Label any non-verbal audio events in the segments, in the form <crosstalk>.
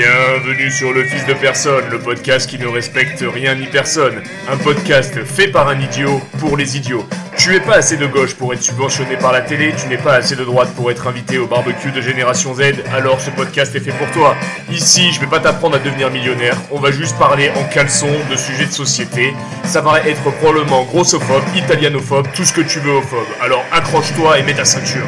Bienvenue sur Le Fils de Personne, le podcast qui ne respecte rien ni personne. Un podcast fait par un idiot pour les idiots. Tu es pas assez de gauche pour être subventionné par la télé, tu n'es pas assez de droite pour être invité au barbecue de Génération Z, alors ce podcast est fait pour toi. Ici, je vais pas t'apprendre à devenir millionnaire, on va juste parler en caleçon de sujets de société. Ça va être probablement grossophobe, italianophobe, tout ce que tu veux phobe. Alors accroche-toi et mets ta ceinture.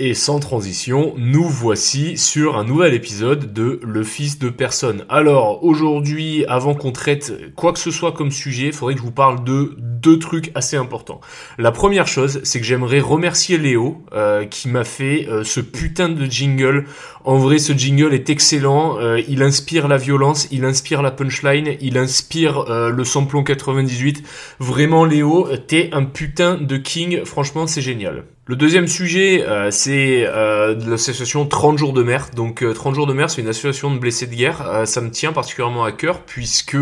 Et sans transition, nous voici sur un nouvel épisode de Le Fils de Personne. Alors, aujourd'hui, avant qu'on traite quoi que ce soit comme sujet, il faudrait que je vous parle de deux trucs assez importants. La première chose, c'est que j'aimerais remercier Léo, euh, qui m'a fait euh, ce putain de jingle. En vrai, ce jingle est excellent. Euh, il inspire la violence, il inspire la punchline, il inspire le samplon 98. Vraiment, Léo, t'es un putain de king. Franchement, c'est génial. Le deuxième sujet, euh, c'est euh, l'association 30 jours de mer. Donc 30 euh, jours de mer, c'est une association de blessés de guerre. ça me tient particulièrement à cœur puisque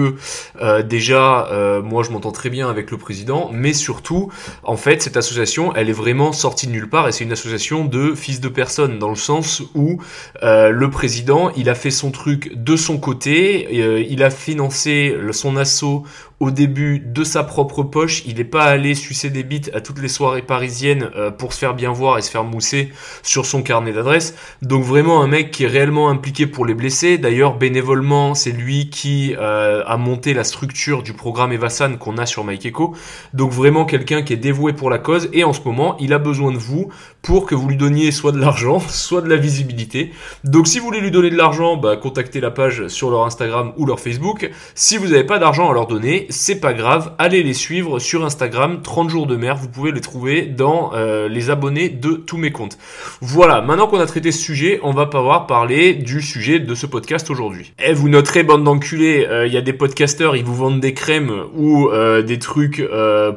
déjà, moi, je m'entends très bien avec le président, mais surtout, en fait, cette association, elle est vraiment sortie de nulle part et c'est une association de fils de personnes dans le sens où le président, il a fait son truc de son côté, il a financé son assaut au début de sa propre poche. Il n'est pas allé sucer des bites à toutes les soirées parisiennes euh, pour se faire bien voir et se faire mousser sur son carnet d'adresse. Donc vraiment un mec qui est réellement impliqué pour les blessés. D'ailleurs bénévolement c'est lui qui euh, a monté la structure du programme Evasan qu'on a sur Echo. Donc vraiment quelqu'un qui est dévoué pour la cause et en ce moment il a besoin de vous pour que vous lui donniez soit de l'argent, <laughs> soit de la visibilité. Donc si vous voulez lui donner de l'argent, bah, contactez la page sur leur Instagram ou leur Facebook. Si vous n'avez pas d'argent à leur donner, c'est pas grave, allez les suivre sur Instagram, 30 jours de mer, vous pouvez les trouver dans euh, les abonnés de tous mes comptes. Voilà, maintenant qu'on a traité ce sujet, on va pouvoir parler du sujet de ce podcast aujourd'hui. Eh, vous noterez, bande d'enculés, euh, il y a des podcasteurs, ils vous vendent des crèmes ou euh, des trucs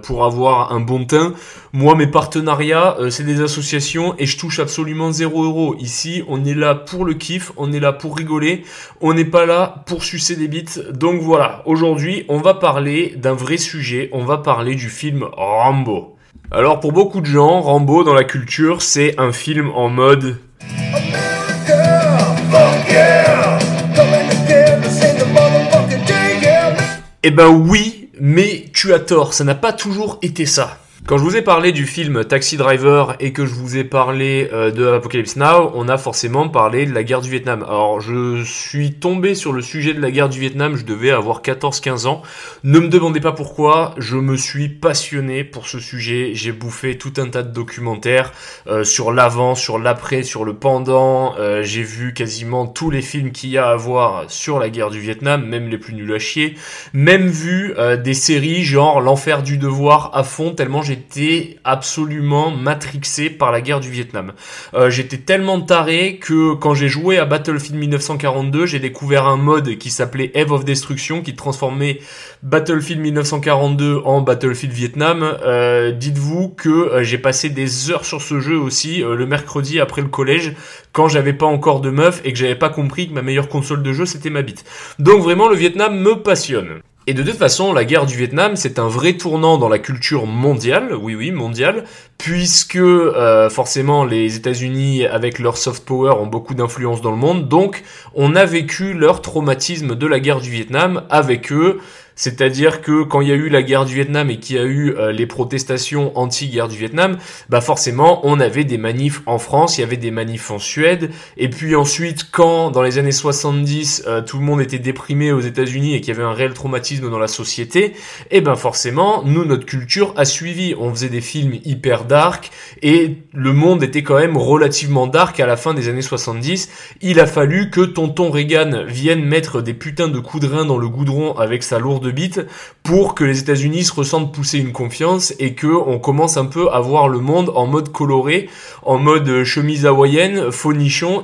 pour avoir un bon teint. Moi, mes partenariats, c'est des associations et je touche absolument 0 euros. Ici, on est là pour le kiff, on est là pour rigoler, on n'est pas là pour sucer des bites. Donc voilà, aujourd'hui, on va parler d'un vrai sujet, on va parler du film Rambo. Alors pour beaucoup de gens, Rambo dans la culture, c'est un film en mode... Eh ben oui, mais tu as tort, ça n'a pas toujours été ça. Quand je vous ai parlé du film Taxi Driver et que je vous ai parlé euh, de Apocalypse Now, on a forcément parlé de la guerre du Vietnam. Alors je suis tombé sur le sujet de la guerre du Vietnam, je devais avoir 14-15 ans. Ne me demandez pas pourquoi, je me suis passionné pour ce sujet. J'ai bouffé tout un tas de documentaires euh, sur l'avant, sur l'après, sur le pendant. Euh, j'ai vu quasiment tous les films qu'il y a à voir sur la guerre du Vietnam, même les plus nuls à chier. Même vu des séries genre L'enfer du devoir à fond, tellement j'étais absolument matrixé par la guerre du Vietnam. Euh, j'étais tellement taré que quand j'ai joué à Battlefield 1942, j'ai découvert un mode qui s'appelait Eve of Destruction qui transformait Battlefield 1942 en Battlefield Vietnam. Euh, dites-vous que euh, j'ai passé des heures sur ce jeu aussi le mercredi après le collège quand j'avais pas encore de meuf et que j'avais pas compris que ma meilleure console de jeu c'était ma bite. Donc vraiment le Vietnam me passionne. Et de toute façon, la guerre du Vietnam, c'est un vrai tournant dans la culture mondiale, oui oui, mondiale, puisque euh, forcément les États-Unis, avec leur soft power, ont beaucoup d'influence dans le monde, donc on a vécu leur traumatisme de la guerre du Vietnam avec eux, c'est-à-dire que quand il y a eu la guerre du Vietnam et qu'il y a eu euh, les protestations anti-guerre du Vietnam, bah forcément on avait des manifs en France, il y avait des manifs en Suède, et puis ensuite quand dans les années 70 euh, tout le monde était déprimé aux États-Unis et qu'il y avait un réel traumatisme dans la société, et eh ben forcément nous notre culture a suivi, on faisait des films hyper dark et le monde était quand même relativement dark à la fin des années 70. Il a fallu que tonton Reagan vienne mettre des putains de coups de rein dans le goudron avec sa lourde bits pour que les États-Unis se ressentent pousser une confiance et que on commence un peu à voir le monde en mode coloré, en mode chemise hawaïenne, faux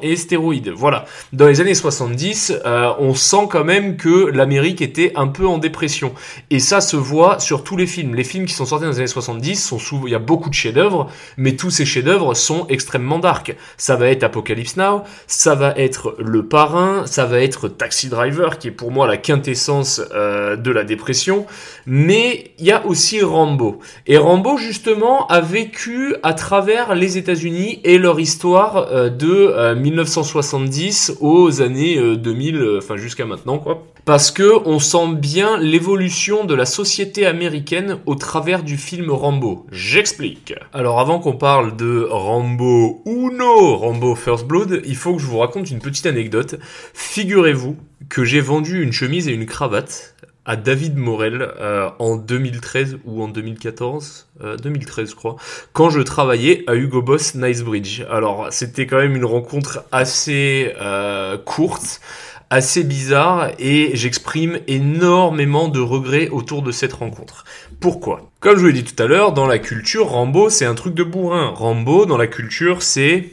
et stéroïdes. Voilà. Dans les années 70, euh, on sent quand même que l'Amérique était un peu en dépression. Et ça se voit sur tous les films. Les films qui sont sortis dans les années 70 sont souvent, il y a beaucoup de chefs-d'œuvre, mais tous ces chefs-d'œuvre sont extrêmement dark. Ça va être Apocalypse Now, ça va être Le Parrain, ça va être Taxi Driver, qui est pour moi la quintessence euh, de la dépression, mais il y a aussi Rambo. Et Rambo, justement, a vécu à travers les États-Unis et leur histoire euh, de 1970 euh, aux années 2000, enfin jusqu'à maintenant, quoi parce que on sent bien l'évolution de la société américaine au travers du film Rambo. J'explique. Alors avant qu'on parle de Rambo Uno, Rambo First Blood, il faut que je vous raconte une petite anecdote. Figurez-vous que j'ai vendu une chemise et une cravate à David Morel euh, en 2013 ou en 2014, 2013 euh, je crois, quand je travaillais à Hugo Boss Nicebridge. Alors c'était quand même une rencontre assez euh, courte assez bizarre et j'exprime énormément de regrets autour de cette rencontre. Pourquoi? Comme je vous l'ai dit tout à l'heure, dans la culture, Rambo c'est un truc de bourrin. Rambo dans la culture c'est...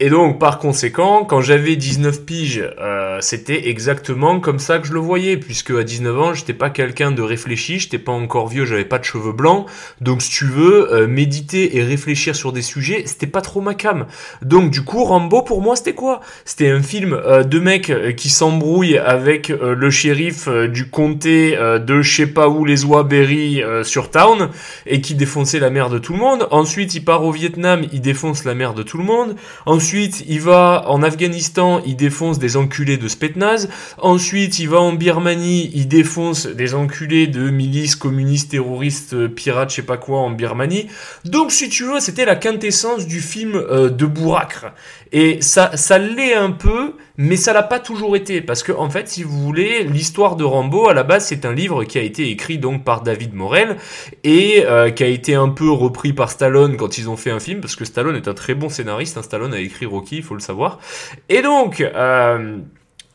Et donc, par conséquent, quand j'avais 19 piges, euh, c'était exactement comme ça que je le voyais, puisque à 19 ans, j'étais pas quelqu'un de réfléchi, j'étais pas encore vieux, j'avais pas de cheveux blancs. Donc, si tu veux, euh, méditer et réfléchir sur des sujets, c'était pas trop ma cam. Donc, du coup, Rambo, pour moi, c'était quoi? C'était un film euh, de mecs qui s'embrouillent avec le shérif du comté de je sais pas où, les oies Berry sur Town, et qui défonçait la mère de tout le monde. Ensuite, il part au Vietnam, il défonce la mère de tout le monde. Ensuite, il va en Afghanistan, il défonce des enculés de Spetnaz. Ensuite, il va en Birmanie, il défonce des enculés de milices communistes, terroristes, pirates, je sais pas quoi en Birmanie. Donc, si tu veux, c'était la quintessence du film euh, de Bouracre. Et ça, ça l'est un peu, mais ça l'a pas toujours été. Parce que, en fait, si vous voulez, l'histoire de Rambo, à la base, c'est un livre qui a été écrit donc par David Morel et euh, qui a été un peu repris par Stallone quand ils ont fait un film, parce que Stallone est un très bon scénariste. Hein. Stallone a écrit Rocky, il faut le savoir. Et donc, euh,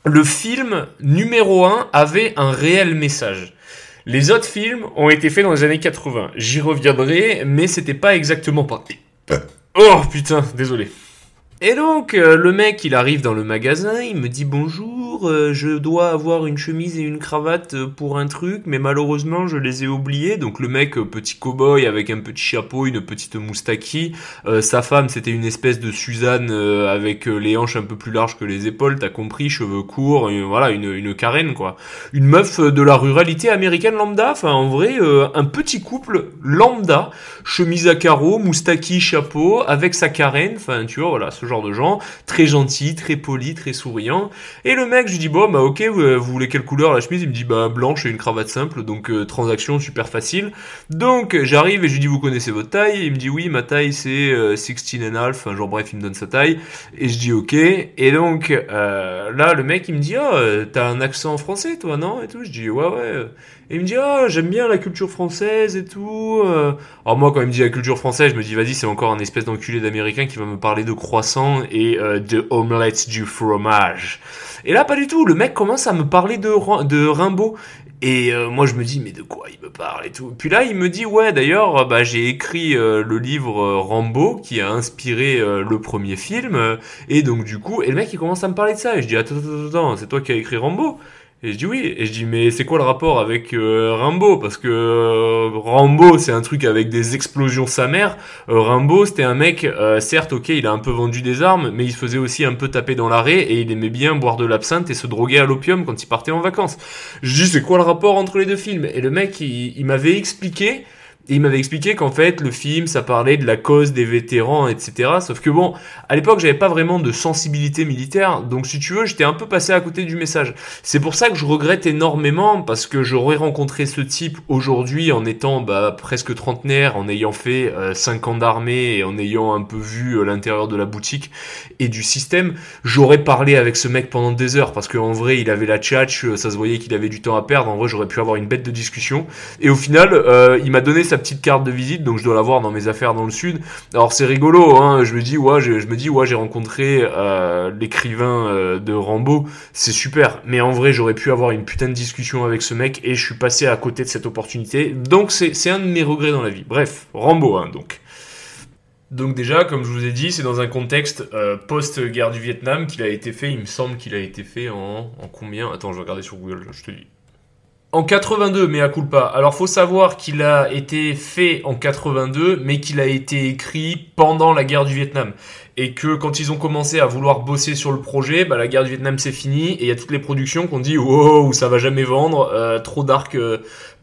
le film numéro 1 avait un réel message. Les autres films ont été faits dans les années 80. J'y reviendrai, mais c'était pas exactement pareil. Oh putain, désolé. Et donc, euh, le mec, il arrive dans le magasin, il me dit bonjour, euh, je dois avoir une chemise et une cravate euh, pour un truc, mais malheureusement, je les ai oubliés. Donc, le mec, petit cow-boy avec un petit chapeau, une petite moustaki. sa femme, c'était une espèce de Suzanne avec les hanches un peu plus larges que les épaules, t'as compris, cheveux courts, voilà, une, une carène, quoi. Une meuf de la ruralité américaine lambda, enfin, en vrai, un petit couple lambda, chemise à carreaux, moustaki, chapeau, avec sa carène, enfin, tu vois, voilà, ce genre de gens, très gentil, très poli, très souriant. Et le mec, je lui dis bon bah ok, vous, voulez quelle couleur la chemise? Il me dit bah blanche et une cravate simple, donc euh, transaction super facile. Donc j'arrive et je lui dis vous connaissez votre taille? Il me dit oui, ma taille c'est 16 and half, enfin, genre bref, il me donne sa taille. Et je dis ok. Et donc euh, là le mec il me dit oh, t'as un accent français toi non? Et tout. Je dis ouais ouais. Et il me dit ah j'aime bien la culture française et tout. Euh. Alors moi quand il me dit la culture française, je me dis vas-y c'est encore un espèce d'enculé d'américain qui va me parler de croissant et euh, de omelette du fromage. Et là pas du tout, le mec commence à me parler de, de Rimbaud. Et euh, moi je me dis mais de quoi il me parle et tout. Puis là il me dit ouais d'ailleurs bah, j'ai écrit le livre Rambo qui a inspiré le premier film et donc du coup et le mec il commence à me parler de ça et je dis attends attends attends c'est toi qui as écrit Rambo et je dis oui, et je dis mais c'est quoi le rapport avec euh, Rambo Parce que euh, Rambo c'est un truc avec des explosions sa mère. Euh, Rambo c'était un mec, certes ok il a un peu vendu des armes, mais il se faisait aussi un peu taper dans l'arrêt et il aimait bien boire de l'absinthe et se droguer à l'opium quand il partait en vacances. Je dis c'est quoi le rapport entre les deux films? Et le mec il m'avait expliqué et il m'avait expliqué qu'en fait, le film, ça parlait de la cause des vétérans, etc. Sauf que bon, à l'époque, j'avais pas vraiment de sensibilité militaire. Donc, si tu veux, j'étais un peu passé à côté du message. C'est pour ça que je regrette énormément, parce que j'aurais rencontré ce type aujourd'hui en étant bah, presque trentenaire, en ayant fait euh, 5 ans d'armée et en ayant un peu vu euh, l'intérieur de la boutique et du système. J'aurais parlé avec ce mec pendant des heures, parce qu'en vrai, il avait la tchatch, euh, ça se voyait qu'il avait du temps à perdre. En vrai, j'aurais pu avoir une bête de discussion. Et au final, euh, il m'a donné sa petite carte de visite, donc je dois l'avoir dans mes affaires dans le sud. Alors c'est rigolo, hein, je me dis ouais, je, me dis ouais, j'ai rencontré euh, l'écrivain euh, de Rambo, c'est super. Mais en vrai, j'aurais pu avoir une putain de discussion avec ce mec et je suis passé à côté de cette opportunité. Donc c'est un de mes regrets dans la vie. Bref, Rambo, hein, donc. Donc déjà, comme je vous ai dit, c'est dans un contexte euh, post-guerre du Vietnam qu'il a été fait. Il me semble qu'il a été fait en, en combien? Attends, je vais regarder sur Google, je te dis. En 82, mais à culpa. Alors faut savoir qu'il a été fait en 82, mais qu'il a été écrit pendant la guerre du Vietnam. Et que quand ils ont commencé à vouloir bosser sur le projet, bah, la guerre du Vietnam c'est fini, et il y a toutes les productions qui ont dit wow, ça va jamais vendre, euh, trop dark, euh,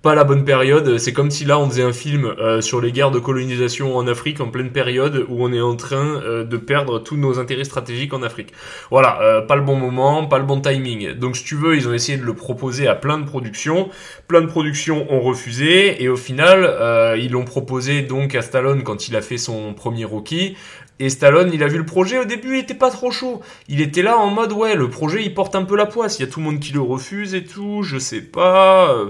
pas la bonne période. C'est comme si là on faisait un film euh, sur les guerres de colonisation en Afrique en pleine période où on est en train euh, de perdre tous nos intérêts stratégiques en Afrique. Voilà, euh, pas le bon moment, pas le bon timing. Donc si tu veux, ils ont essayé de le proposer à plein de productions. Plein de productions ont refusé et au final, ils l'ont proposé donc à Stallone quand il a fait son premier Rocky. Et Stallone, il a vu le projet, au début, il était pas trop chaud. Il était là en mode, ouais, le projet, il porte un peu la poisse. Il y a tout le monde qui le refuse et tout, je sais pas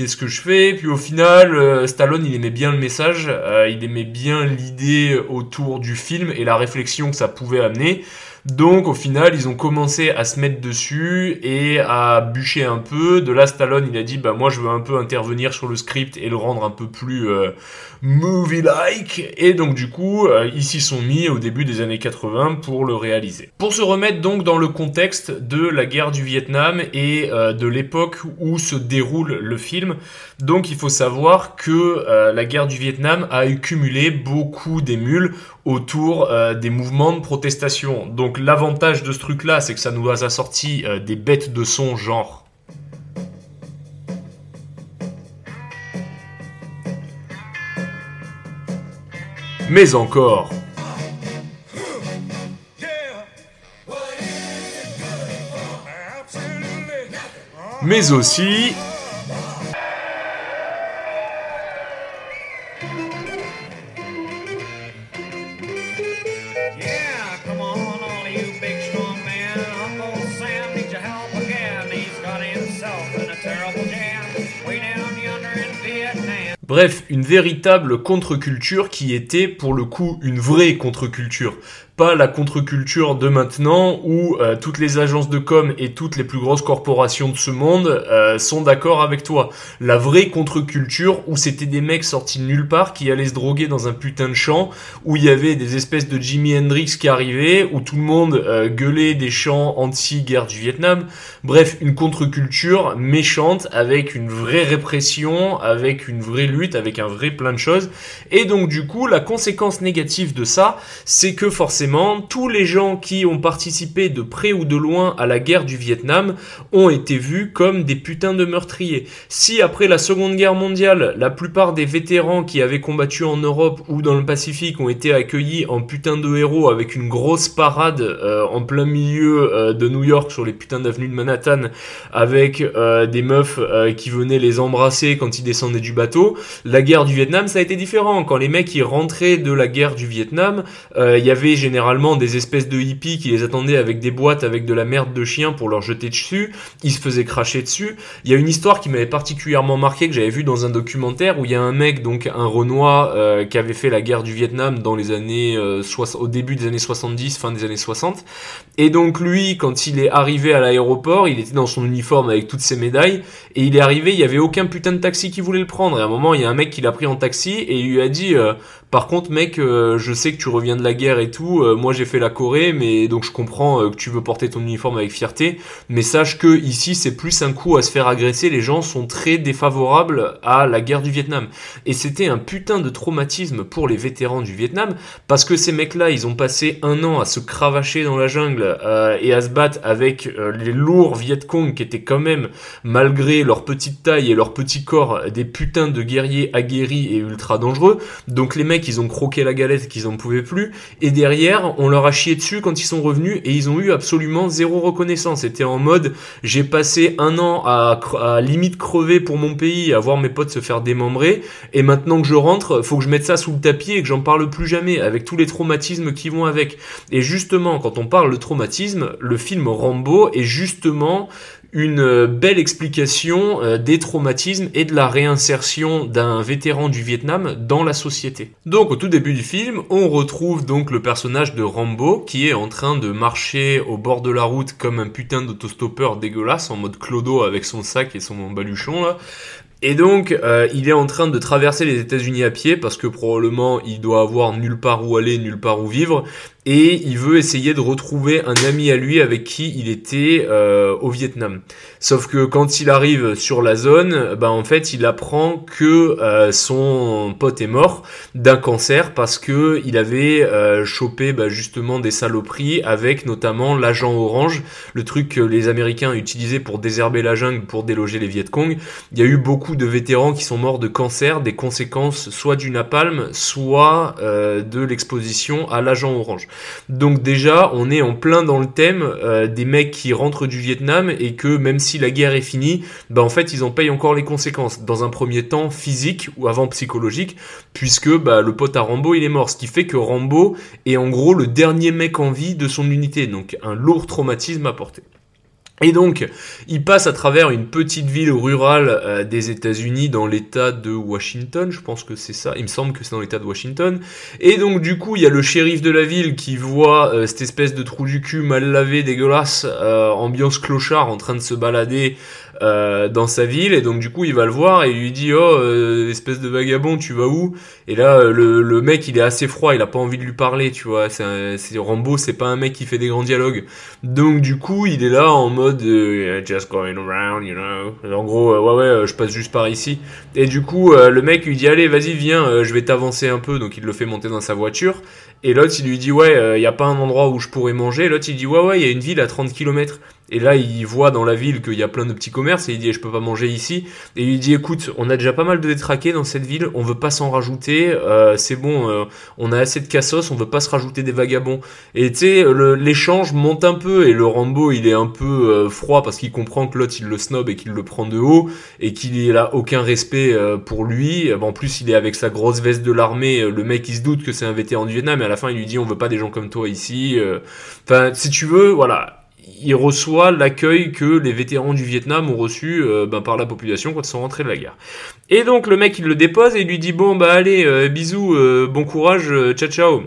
qu'est-ce que je fais Puis au final, euh, Stallone, il aimait bien le message, euh, il aimait bien l'idée autour du film et la réflexion que ça pouvait amener. Donc au final, ils ont commencé à se mettre dessus et à bûcher un peu. De là, Stallone, il a dit, bah moi je veux un peu intervenir sur le script et le rendre un peu plus euh, movie-like. Et donc du coup, euh, ils s'y sont mis au début des années 80 pour le réaliser. Pour se remettre donc dans le contexte de la guerre du Vietnam et euh, de l'époque où se déroule le film, donc il faut savoir que la guerre du Vietnam a accumulé beaucoup d'émules autour des mouvements de protestation. Donc donc l'avantage de ce truc-là, c'est que ça nous a sorti euh, des bêtes de son genre. Mais encore. Mais aussi Bref, une véritable contre-culture qui était pour le coup une vraie contre-culture pas la contre-culture de maintenant où euh, toutes les agences de com et toutes les plus grosses corporations de ce monde euh, sont d'accord avec toi. La vraie contre-culture où c'était des mecs sortis de nulle part qui allaient se droguer dans un putain de champ, où il y avait des espèces de Jimi Hendrix qui arrivaient, où tout le monde euh, gueulait des chants anti-guerre du Vietnam. Bref, une contre-culture méchante avec une vraie répression, avec une vraie lutte, avec un vrai plein de choses. Et donc du coup, la conséquence négative de ça, c'est que forcément tous les gens qui ont participé de près ou de loin à la guerre du Vietnam ont été vus comme des putains de meurtriers. Si après la Seconde Guerre mondiale, la plupart des vétérans qui avaient combattu en Europe ou dans le Pacifique ont été accueillis en putains de héros avec une grosse parade euh, en plein milieu euh, de New York sur les putains d'avenues de Manhattan avec euh, des meufs qui venaient les embrasser quand ils descendaient du bateau, la guerre du Vietnam ça a été différent. Quand les mecs ils rentraient de la guerre du Vietnam, il y avait généralement généralement des espèces de hippies qui les attendaient avec des boîtes avec de la merde de chien pour leur jeter dessus. Ils se faisaient cracher dessus. Il y a une histoire qui m'avait particulièrement marqué que j'avais vu dans un documentaire où il y a un mec, donc un Renoir, euh, qui avait fait la guerre du Vietnam dans les années euh, au début des années 70, fin des années 60. Et donc lui, quand il est arrivé à l'aéroport, il était dans son uniforme avec toutes ses médailles et il est arrivé, il y avait aucun putain de taxi qui voulait le prendre. Et à un moment, il y a un mec qui l'a pris en taxi et il lui a dit euh, par contre, mec, euh, je sais que tu reviens de la guerre et tout. Euh, moi, j'ai fait la Corée, mais donc je comprends euh, que tu veux porter ton uniforme avec fierté. Mais sache que ici, c'est plus un coup à se faire agresser. Les gens sont très défavorables à la guerre du Vietnam. Et c'était un putain de traumatisme pour les vétérans du Vietnam, parce que ces mecs-là, ils ont passé un an à se cravacher dans la jungle et à se battre avec les lourds Viet Cong qui étaient quand même, malgré leur petite taille et leur petit corps, des putains de guerriers aguerris et ultra dangereux. Donc les mecs qu'ils ont croqué la galette, qu'ils en pouvaient plus, et derrière, on leur a chié dessus quand ils sont revenus, et ils ont eu absolument zéro reconnaissance. C'était en mode, j'ai passé un an à, à, limite crever pour mon pays, à voir mes potes se faire démembrer, et maintenant que je rentre, faut que je mette ça sous le tapis et que j'en parle plus jamais, avec tous les traumatismes qui vont avec. Et justement, quand on parle de traumatisme, le film Rambo est justement une euh, belle explication euh, des traumatismes et de la réinsertion d'un vétéran du Vietnam dans la société. Donc au tout début du film, on retrouve donc le personnage de Rambo qui est en train de marcher au bord de la route comme un putain d'autostoppeur dégueulasse en mode clodo avec son sac et son baluchon là. Et donc, euh, il est en train de traverser les États-Unis à pied parce que probablement il doit avoir nulle part où aller, nulle part où vivre. Et il veut essayer de retrouver un ami à lui avec qui il était euh, au Vietnam. Sauf que quand il arrive sur la zone, bah en fait il apprend que euh, son pote est mort d'un cancer parce que il avait euh, chopé bah, justement des saloperies avec notamment l'agent orange, le truc que les Américains utilisaient pour désherber la jungle pour déloger les Viet Cong. Il y a eu beaucoup de vétérans qui sont morts de cancer, des conséquences soit du napalm, soit de l'exposition à l'agent orange. Donc déjà on est en plein dans le thème des mecs qui rentrent du Vietnam et que même si si la guerre est finie, bah en fait ils en payent encore les conséquences. Dans un premier temps physique ou avant psychologique, puisque bah, le pote à Rambo il est mort, ce qui fait que Rambo est en gros le dernier mec en vie de son unité, donc un lourd traumatisme à porter. Et donc, il passe à travers une petite ville rurale euh, des États-Unis dans l'État de Washington, je pense que c'est ça, il me semble que c'est dans l'État de Washington. Et donc, du coup, il y a le shérif de la ville qui voit euh, cette espèce de trou du cul mal lavé, dégueulasse, euh, ambiance clochard en train de se balader euh, dans sa ville et donc du coup il va le voir et il lui dit oh euh, espèce de vagabond tu vas où? Et là euh, le, le, mec il est assez froid il a pas envie de lui parler tu vois c'est Rambo c'est pas un mec qui fait des grands dialogues. Donc du coup il est là en mode just going around you know. En gros ouais ouais je passe juste par ici. Et du coup le mec lui dit allez vas-y viens je vais t'avancer un peu. Donc il le fait monter dans sa voiture et l'autre il lui dit ouais il y a pas un endroit où je pourrais manger l'autre il dit ouais ouais il y a une ville à 30 km et là, il voit dans la ville qu'il y a plein de petits commerces et il dit je peux pas manger ici. Et il dit écoute, on a déjà pas mal de détraqués dans cette ville, on veut pas s'en rajouter. Euh, c'est bon, euh, on a assez de cassos, on veut pas se rajouter des vagabonds. Et tu sais, l'échange monte un peu et le Rambo il est un peu euh, froid parce qu'il comprend que l'autre il le snob et qu'il le prend de haut et qu'il a aucun respect pour lui. En plus, il est avec sa grosse veste de l'armée. Le mec il se doute que c'est un vétéran du Vietnam la fin il lui dit on veut pas des gens comme toi ici. Enfin, si tu veux, voilà il reçoit l'accueil que les vétérans du Vietnam ont reçu euh, ben, par la population quand ils sont rentrés de la guerre. Et donc le mec il le dépose et il lui dit bon bah allez euh, bisous, euh, bon courage, ciao ciao.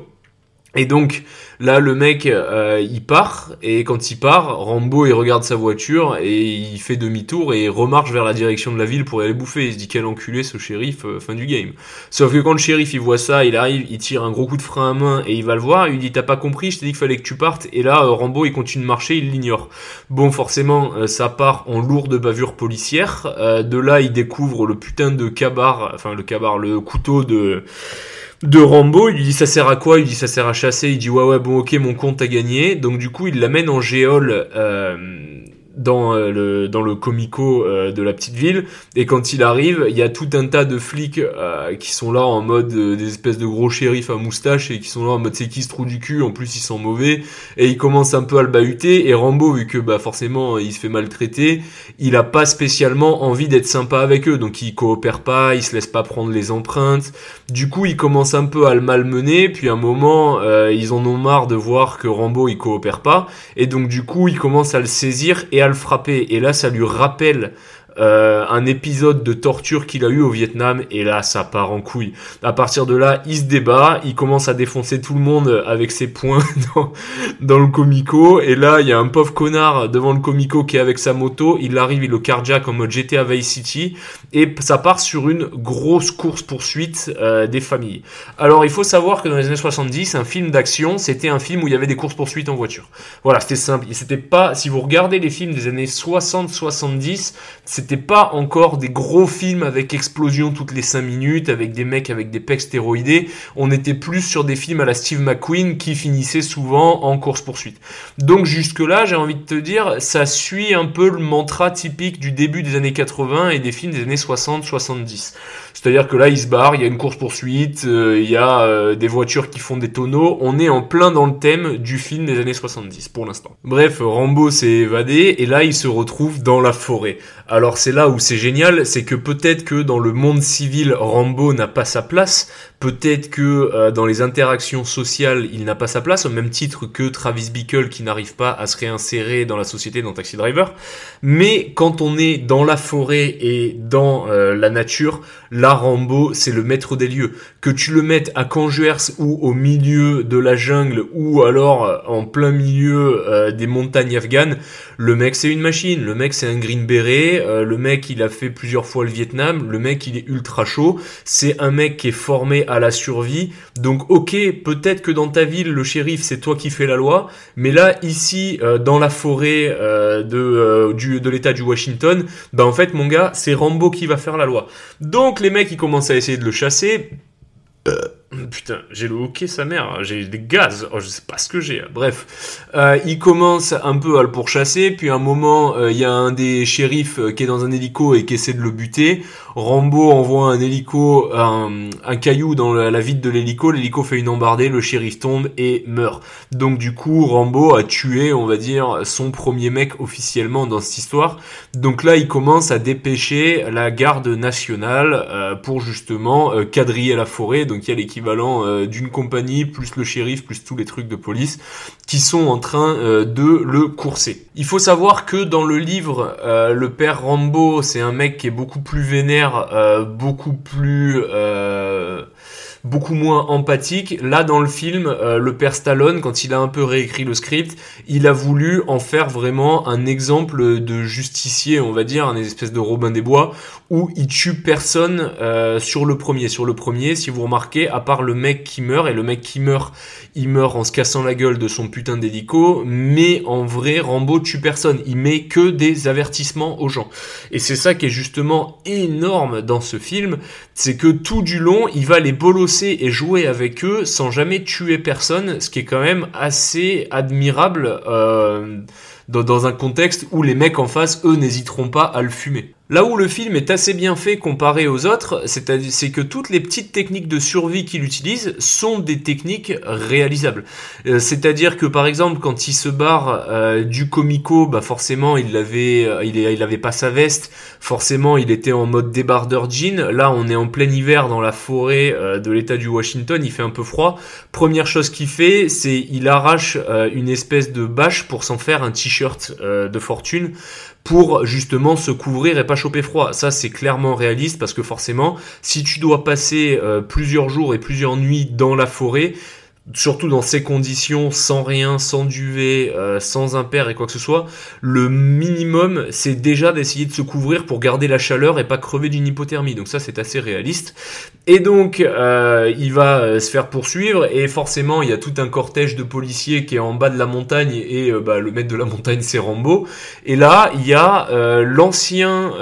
Et donc là, le mec, euh, il part, et quand il part, Rambo, il regarde sa voiture, et il fait demi-tour, et remarche vers la direction de la ville pour aller bouffer. Il se dit, quel enculé ce shérif, euh, fin du game. Sauf que quand le shérif, il voit ça, il arrive, il tire un gros coup de frein à main, et il va le voir, il lui dit, t'as pas compris, je t'ai dit qu'il fallait que tu partes, et là, euh, Rambo, il continue de marcher, il l'ignore. Bon, forcément, ça part en lourde bavure policière, de là, il découvre le putain de cabar, enfin, le cabar, le couteau de de Rambo, il lui dit ça sert à quoi? Il dit ça sert à chasser, il dit ouais ouais bon ok mon compte a gagné, donc du coup il l'amène en géole euh, dans euh, le dans le comico euh, de la petite ville. Et quand il arrive il y a tout un tas de flics euh, qui sont là en mode des espèces de gros shérifs à moustache et qui sont là en mode c'est qui ce trou du cul? En plus ils sont mauvais. Et il commence un peu à le bahuter. Et Rambo vu que bah forcément il se fait maltraiter il a pas spécialement envie d'être sympa avec eux. Donc il coopère pas il se laisse pas prendre les empreintes. Du coup il commence un peu à le malmener. Puis à un moment ils en ont marre de voir que Rambo il coopère pas. Et donc du coup il commence à le saisir et le frapper. Et là, ça lui rappelle euh, un épisode de torture qu'il a eu au Vietnam. Et là ça part en couille. À partir de là, il se débat, il commence à défoncer tout le monde avec ses poings <laughs> dans, dans le comico. Et là il y a un pauvre connard devant le comico qui est avec sa moto, il arrive, il le cardiaque en mode GTA Vice City et ça part sur une grosse course poursuite euh, des familles. Alors il faut savoir que dans les années 70, un film d'action, c'était un film où il y avait des courses poursuites en voiture. Voilà, c'était simple, c'était pas si vous regardez les films des années 60 70, c'était pas encore des gros films avec explosion toutes les 5 minutes, avec des mecs avec des pecs stéroïdés. On était plus sur des films à la Steve McQueen qui finissaient souvent en course-poursuite. Donc jusque-là, j'ai envie de te dire, ça suit un peu le mantra typique du début des années 80 et des films des années 60-70. C'est-à-dire que là, il se barre, il y a une course-poursuite, euh, il y a euh, des voitures qui font des tonneaux. On est en plein dans le thème du film des années 70 pour l'instant. Bref, Rambo s'est évadé et là, il se retrouve dans la forêt. Alors c'est là où c'est génial, c'est que peut-être que dans le monde civil, Rambo n'a pas sa place, peut-être que euh, dans les interactions sociales, il n'a pas sa place, au même titre que Travis Bickle qui n'arrive pas à se réinsérer dans la société dans Taxi Driver. Mais quand on est dans la forêt et dans la nature, Là, Rambo, c'est le maître des lieux. Que tu le mettes à Canjuers ou au milieu de la jungle ou alors euh, en plein milieu euh, des montagnes afghanes, le mec c'est une machine. Le mec c'est un green beret. Euh, le mec il a fait plusieurs fois le Vietnam, le mec il est ultra chaud, c'est un mec qui est formé à la survie, donc ok, peut-être que dans ta ville le shérif c'est toi qui fais la loi, mais là ici euh, dans la forêt euh, euh, de l'état du Washington, bah en fait mon gars c'est Rambo qui va faire la loi. Donc les mecs ils commencent à essayer de le chasser. Putain, j'ai le hockey sa mère, j'ai des gaz, oh, je sais pas ce que j'ai. Bref, euh, il commence un peu à le pourchasser, puis à un moment, il y a un des shérifs qui est dans un hélico et qui essaie de le buter. Rambo envoie un hélico, un, caillou dans la, vide de l'hélico, l'hélico fait une embardée, le shérif tombe et meurt. Donc du coup, Rambo a tué, on va dire, son premier mec officiellement dans cette histoire. Donc là, il commence à dépêcher la garde nationale euh, pour justement euh, quadriller la forêt. Donc il y a l'équivalent euh, d'une compagnie, plus le shérif, plus tous les trucs de police, qui sont en train de le courser. Il faut savoir que dans le livre, le père Rambo, c'est un mec qui est beaucoup plus vénère euh, beaucoup plus euh, beaucoup moins empathique. Là, dans le film, euh, le père Stallone, quand il a un peu réécrit le script, il a voulu en faire vraiment un exemple de justicier, on va dire, un espèce de Robin des Bois, où il tue personne euh, sur le premier. Sur le premier, si vous remarquez, à part le mec qui meurt, et le mec qui meurt, il meurt en se cassant la gueule de son putain d'hélico, mais en vrai, Rambo tue personne. Il met que des avertissements aux gens. Et c'est ça qui est justement énorme dans ce film, c'est que tout du long, il va les bolosser et jouer avec eux sans jamais tuer personne, ce qui est quand même assez admirable euh, dans, dans un contexte où les mecs en face, eux, n'hésiteront pas à le fumer. Là où le film est assez bien fait comparé aux autres, c'est que toutes les petites techniques de survie qu'il utilise sont des techniques réalisables. Euh, c'est-à-dire que par exemple, quand il se barre euh, du comico, bah forcément il avait, euh, il, il avait pas sa veste, forcément il était en mode débardeur jean. Là, on est en plein hiver dans la forêt de l'État du Washington, il fait un peu froid. Première chose qu'il fait, c'est il arrache une espèce de bâche pour s'en faire un t-shirt de fortune pour justement se couvrir et pas choper froid. Ça c'est clairement réaliste parce que forcément si tu dois passer euh, plusieurs jours et plusieurs nuits dans la forêt, surtout dans ces conditions, sans rien, sans duvet, euh, sans impair et quoi que ce soit, le minimum, c'est déjà d'essayer de se couvrir pour garder la chaleur et pas crever d'une hypothermie. Donc ça, c'est assez réaliste. Et donc, euh, il va euh, se faire poursuivre et forcément, il y a tout un cortège de policiers qui est en bas de la montagne et bah, le maître de la montagne, c'est Rambo. Et là, il y a l'ancien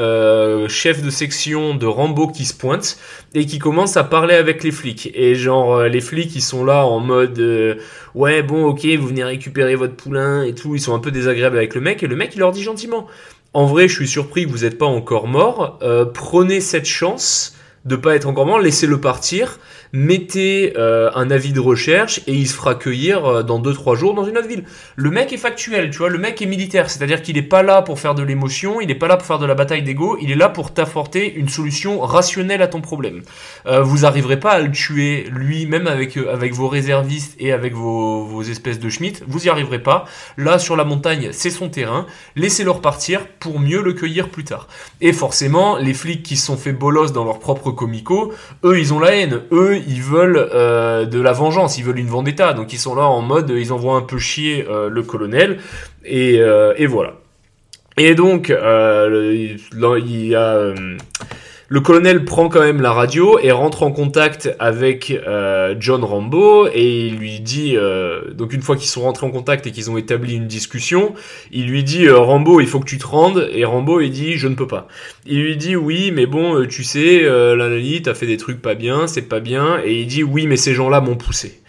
chef de section de Rambo qui se pointe et qui commence à parler avec les flics. Et genre, les flics, ils sont là en mode euh, ouais bon ok vous venez récupérer votre poulain et tout ils sont un peu désagréables avec le mec et le mec il leur dit gentiment en vrai je suis surpris que vous n'êtes pas encore mort euh, prenez cette chance de pas être encore mort laissez-le partir mettez euh, un avis de recherche et il se fera cueillir euh, dans 2-3 jours dans une autre ville. Le mec est factuel, tu vois, le mec est militaire, c'est-à-dire qu'il n'est pas là pour faire de l'émotion, il n'est pas là pour faire de la bataille d'ego, il est là pour t'apporter une solution rationnelle à ton problème. Euh, vous arriverez pas à le tuer lui, même avec, avec vos réservistes et avec vos, vos espèces de Schmitt, vous y arriverez pas. Là, sur la montagne, c'est son terrain, laissez-le repartir pour mieux le cueillir plus tard. Et forcément, les flics qui se sont fait bolos dans leur propre comico, eux, ils ont la haine, eux, ils veulent euh, de la vengeance, ils veulent une vendetta. Donc ils sont là en mode, ils envoient un peu chier euh, le colonel et, euh, et, voilà. Et donc il y a le colonel prend quand même la radio et rentre en contact avec euh, John Rambo et il lui dit, euh, donc une fois qu'ils sont rentrés en contact et qu'ils ont établi une discussion, il lui dit euh, Rambo il faut que tu te rendes et Rambo il dit je ne peux pas. Il lui dit oui mais bon tu sais l'analyse t'as fait des trucs pas bien c'est pas bien et il dit oui mais ces gens là m'ont poussé.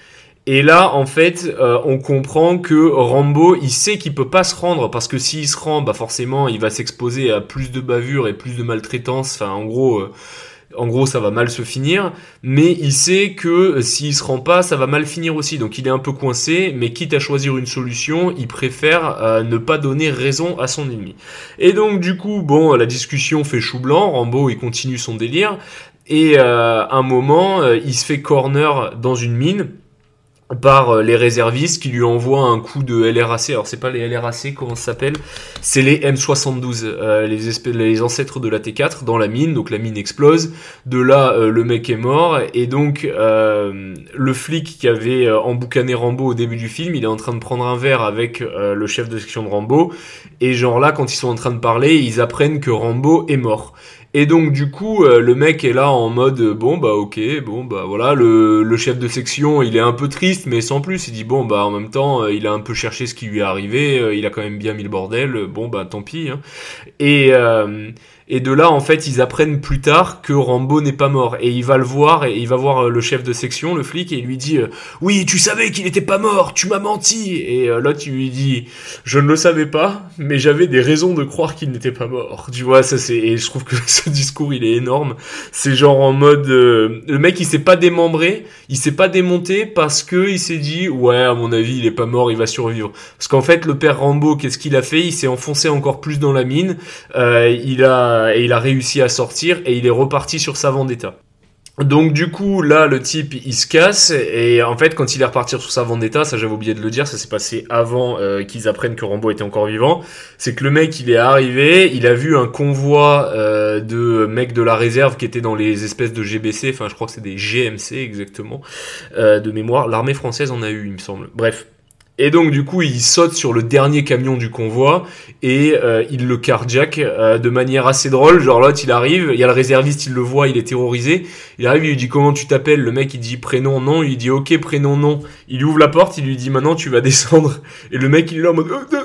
Et là, en fait, euh, on comprend que Rambo, il sait qu'il peut pas se rendre parce que s'il se rend, bah forcément, il va s'exposer à plus de bavures et plus de maltraitance. Enfin, en gros, euh, en gros, ça va mal se finir. Mais il sait que s'il se rend pas, ça va mal finir aussi. Donc, il est un peu coincé. Mais quitte à choisir une solution, il préfère euh, ne pas donner raison à son ennemi. Et donc, du coup, bon, la discussion fait chou blanc. Rambo, il continue son délire. Et à un moment, il se fait corner dans une mine par euh, les réservistes qui lui envoient un coup de LRAC. Alors c'est pas les LRAC, comment ça s'appelle? C'est les M72, euh, les, les ancêtres de la T4 dans la mine. Donc la mine explose. De là, euh, le mec est mort et donc le flic qui avait emboucané Rambo au début du film, il est en train de prendre un verre avec le chef de section de Rambo. Et genre là, quand ils sont en train de parler, ils apprennent que Rambo est mort. Et donc du coup, euh, le mec est là en mode bon bah ok, bon bah voilà, le, le, chef de section, il est un peu triste, mais sans plus. Il dit bon bah en même temps, euh, il a un peu cherché ce qui lui est arrivé, euh, il a quand même bien mis le bordel, bon bah tant pis. Hein. Et et de là, en fait, ils apprennent plus tard que Rambo n'est pas mort. Et il va le voir, et il va voir euh, le chef de section, le flic, et il lui dit euh, Oui, tu savais qu'il n'était pas mort, tu m'as menti. Et euh, l'autre, il lui dit Je ne le savais pas, mais j'avais des raisons de croire qu'il n'était pas mort. Tu vois, ça c'est. Et je trouve que <laughs> ce discours, il est énorme. C'est genre en mode. le mec, il s'est pas démembré, il s'est pas démonté parce que il s'est dit Ouais, à mon avis, il est pas mort, il va survivre. Parce qu'en fait, le père Rambo, qu'est-ce qu'il a fait? Il s'est enfoncé encore plus dans la mine. il a et il a réussi à sortir et il est reparti sur sa vendetta. Donc du coup là le type il se casse et en fait quand il est reparti sur sa vendetta, ça j'avais oublié de le dire, ça s'est passé avant euh, qu'ils apprennent que Rambo était encore vivant, c'est que le mec il est arrivé, il a vu un convoi euh, de mecs de la réserve qui étaient dans les espèces de GBC, enfin je crois que c'est des GMC exactement, euh, de mémoire, l'armée française en a eu il me semble, bref, et donc du coup, il saute sur le dernier camion du convoi et euh, il le carjack euh, de manière assez drôle. Genre l'autre, il arrive, il y a le réserviste, il le voit, il est terrorisé. Il arrive, il lui dit comment tu t'appelles? Le mec, il dit prénom non. Il dit ok prénom non. Il ouvre la porte, il lui dit maintenant tu vas descendre. Et le mec, il est là en mode euh,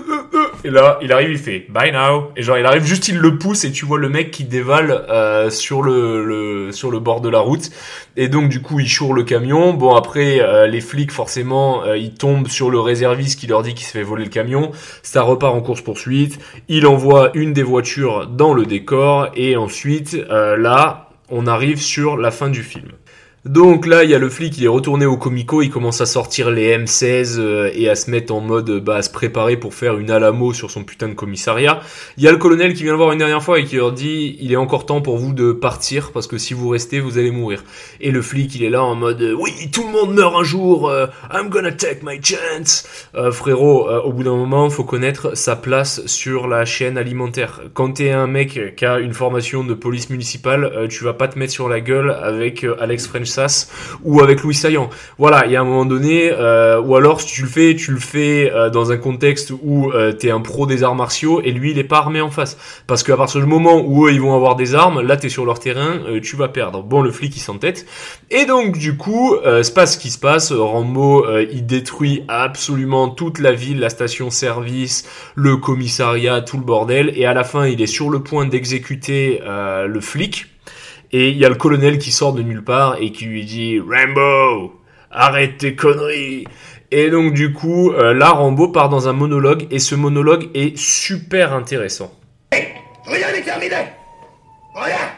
et là, il arrive, il fait bye now. Et genre, il arrive juste, il le pousse et tu vois le mec qui dévale euh, sur le, sur le bord de la route. Et donc, du coup, il choure le camion. Bon, après, euh, les flics, forcément, euh, ils tombent sur le réserviste qui leur dit qu'il se fait voler le camion. Ça repart en course poursuite. Il envoie une des voitures dans le décor. Et ensuite, là, on arrive sur la fin du film. Donc là, il y a le flic, il est retourné au comico, il commence à sortir les M16 euh, et à se mettre en mode, bah, à se préparer pour faire une alamo sur son putain de commissariat. Il y a le colonel qui vient le voir une dernière fois et qui leur dit, il est encore temps pour vous de partir parce que si vous restez, vous allez mourir. Et le flic, il est là en mode, oui, tout le monde meurt un jour, euh, I'm gonna take my chance. Euh, frérot, au bout d'un moment, faut connaître sa place sur la chaîne alimentaire. Quand t'es un mec qui a une formation de police municipale, tu vas pas te mettre sur la gueule avec Alex French ou avec Louis Saillant. Voilà, il y a un moment donné, euh, ou alors si tu le fais, tu le fais euh, dans un contexte où euh, t'es un pro des arts martiaux et lui il est pas armé en face. Parce qu'à partir du moment où eux ils vont avoir des armes, là t'es sur leur terrain, tu vas perdre. Bon, le flic il s'entête. Et donc du coup, c'est pas ce qui se passe. Rambo il détruit absolument toute la ville, la station-service, le commissariat, tout le bordel. Et à la fin, il est sur le point d'exécuter le flic. Et il y a le colonel qui sort de nulle part et qui lui dit Rambo, arrête tes conneries. Et donc du coup, euh, là, Rambo part dans un monologue et ce monologue est super intéressant. Hey, rien n'est terminé. Rien.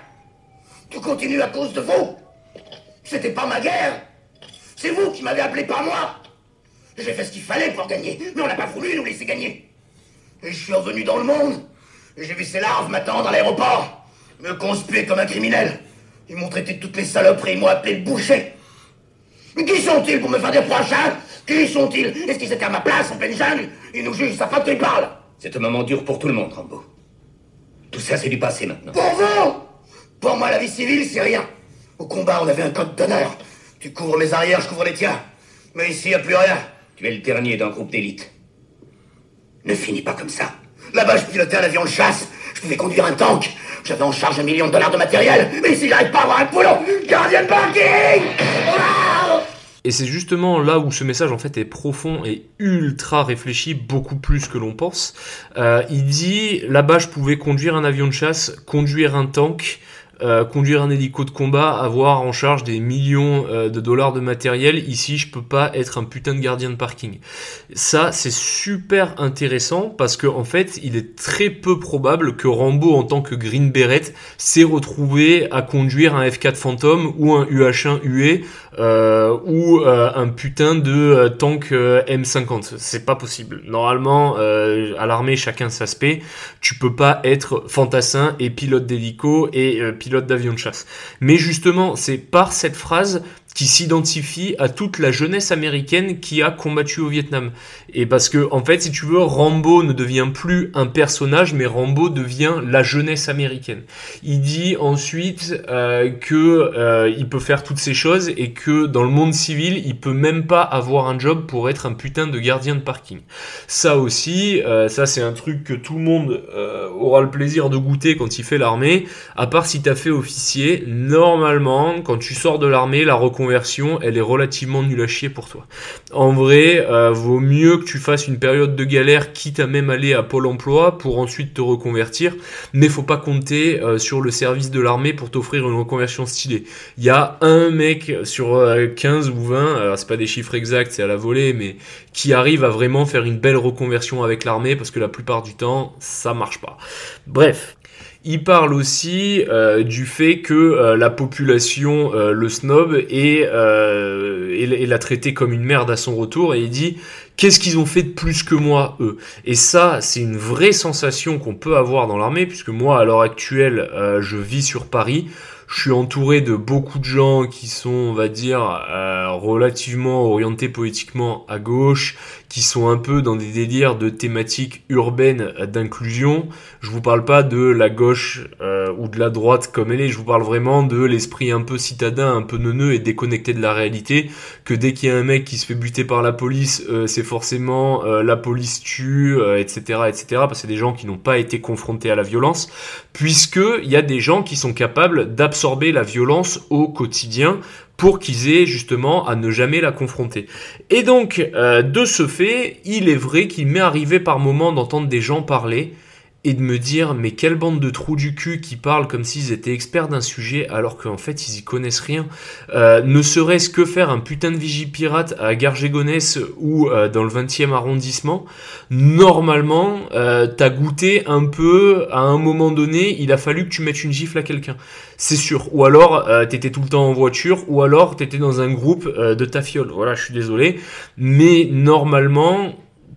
Tout continue à cause de vous. C'était pas ma guerre. C'est vous qui m'avez appelé, pas moi. J'ai fait ce qu'il fallait pour gagner, mais on n'a pas voulu nous laisser gagner. Et je suis revenu dans le monde. J'ai vu ces larves m'attendre à l'aéroport me conspuer comme un criminel. Ils m'ont traité de toutes les saloperies, ils m'ont appelé le boucher. Mais qui sont-ils pour me faire des prochains Qui sont-ils? Est-ce qu'ils étaient à ma place en pleine jungle? Ils nous jugent, ça pas qu'ils parlent. C'est un moment dur pour tout le monde, Rambo. Tout ça, c'est du passé maintenant. Pour vous? Pour moi, la vie civile, c'est rien. Au combat, on avait un code d'honneur. Tu couvres mes arrières, je couvre les tiens. Mais ici, il a plus rien. Tu es le dernier d'un groupe d'élite. Ne finis pas comme ça. Là-bas, je pilotais un avion de chasse. Je pouvais conduire un tank. J'avais en charge un million de dollars de matériel. Mais ici, j'arrive pas à avoir un boulot. Gardien de parking et c'est justement là où ce message en fait est profond et ultra réfléchi, beaucoup plus que l'on pense. Euh, il dit là-bas je pouvais conduire un avion de chasse, conduire un tank, euh, conduire un hélico de combat, avoir en charge des millions euh, de dollars de matériel. Ici, je peux pas être un putain de gardien de parking. Ça, c'est super intéressant parce que en fait, il est très peu probable que Rambo, en tant que Green Beret, s'est retrouvé à conduire un F4 Phantom ou un UH1 UE euh, ou euh, un putain de euh, tank M50. C'est pas possible. Normalement, à l'armée, chacun s'aspect. Tu peux pas être fantassin et pilote d'hélico et pilote d'avion de chasse. Mais justement, c'est par cette phrase qui s'identifie à toute la jeunesse américaine qui a combattu au Vietnam. Et parce que, en fait, si tu veux, Rambo ne devient plus un personnage, mais Rambo devient la jeunesse américaine. Il dit ensuite euh, que euh, il peut faire toutes ces choses et que dans le monde civil, il peut même pas avoir un job pour être un putain de gardien de parking. Ça aussi, euh, ça c'est un truc que tout le monde euh, aura le plaisir de goûter quand il fait l'armée. À part si t'as fait officier, normalement, quand tu sors de l'armée, la reconversion, elle est relativement nulle à chier pour toi. En vrai, euh, vaut mieux que tu fasses une période de galère, quitte à même aller à Pôle Emploi pour ensuite te reconvertir. Mais faut pas compter sur le service de l'armée pour t'offrir une reconversion stylée. Il y a un mec sur 15 ou 20, alors c'est pas des chiffres exacts, c'est à la volée, mais qui arrive à vraiment faire une belle reconversion avec l'armée parce que la plupart du temps ça marche pas. Bref, il parle aussi euh, du fait que euh, la population euh, le snob et, et, l'a traité comme une merde à son retour et il dit qu'est-ce qu'ils ont fait de plus que moi eux? Et ça c'est une vraie sensation qu'on peut avoir dans l'armée puisque moi à l'heure actuelle je vis sur Paris. Je suis entouré de beaucoup de gens qui sont, on va dire, euh, relativement orientés politiquement à gauche, qui sont un peu dans des délires de thématiques urbaines d'inclusion. Je vous parle pas de la gauche euh, ou de la droite comme elle est, je vous parle vraiment de l'esprit un peu citadin, un peu neuneux et déconnecté de la réalité, que dès qu'il y a un mec qui se fait buter par la police, euh, c'est forcément la police tue, etc., etc., parce que c'est des gens qui n'ont pas été confrontés à la violence, puisque il y a des gens qui sont capables d'absorber absorber la violence au quotidien pour qu'ils aient justement à ne jamais la confronter. Et donc, euh, de ce fait, il est vrai qu'il m'est arrivé par moments d'entendre des gens parler et de me dire mais quelle bande de trous du cul qui parlent comme s'ils étaient experts d'un sujet alors qu'en fait ils y connaissent rien. Euh, ne serait-ce que faire un putain de vigie pirate à Gargégonesse ou euh, dans le 20e arrondissement, normalement euh, t'as goûté un peu à un moment donné, il a fallu que tu mettes une gifle à quelqu'un. C'est sûr. Ou alors t'étais tout le temps en voiture, ou alors t'étais dans un groupe de ta fiole. Voilà, je suis désolé. Mais normalement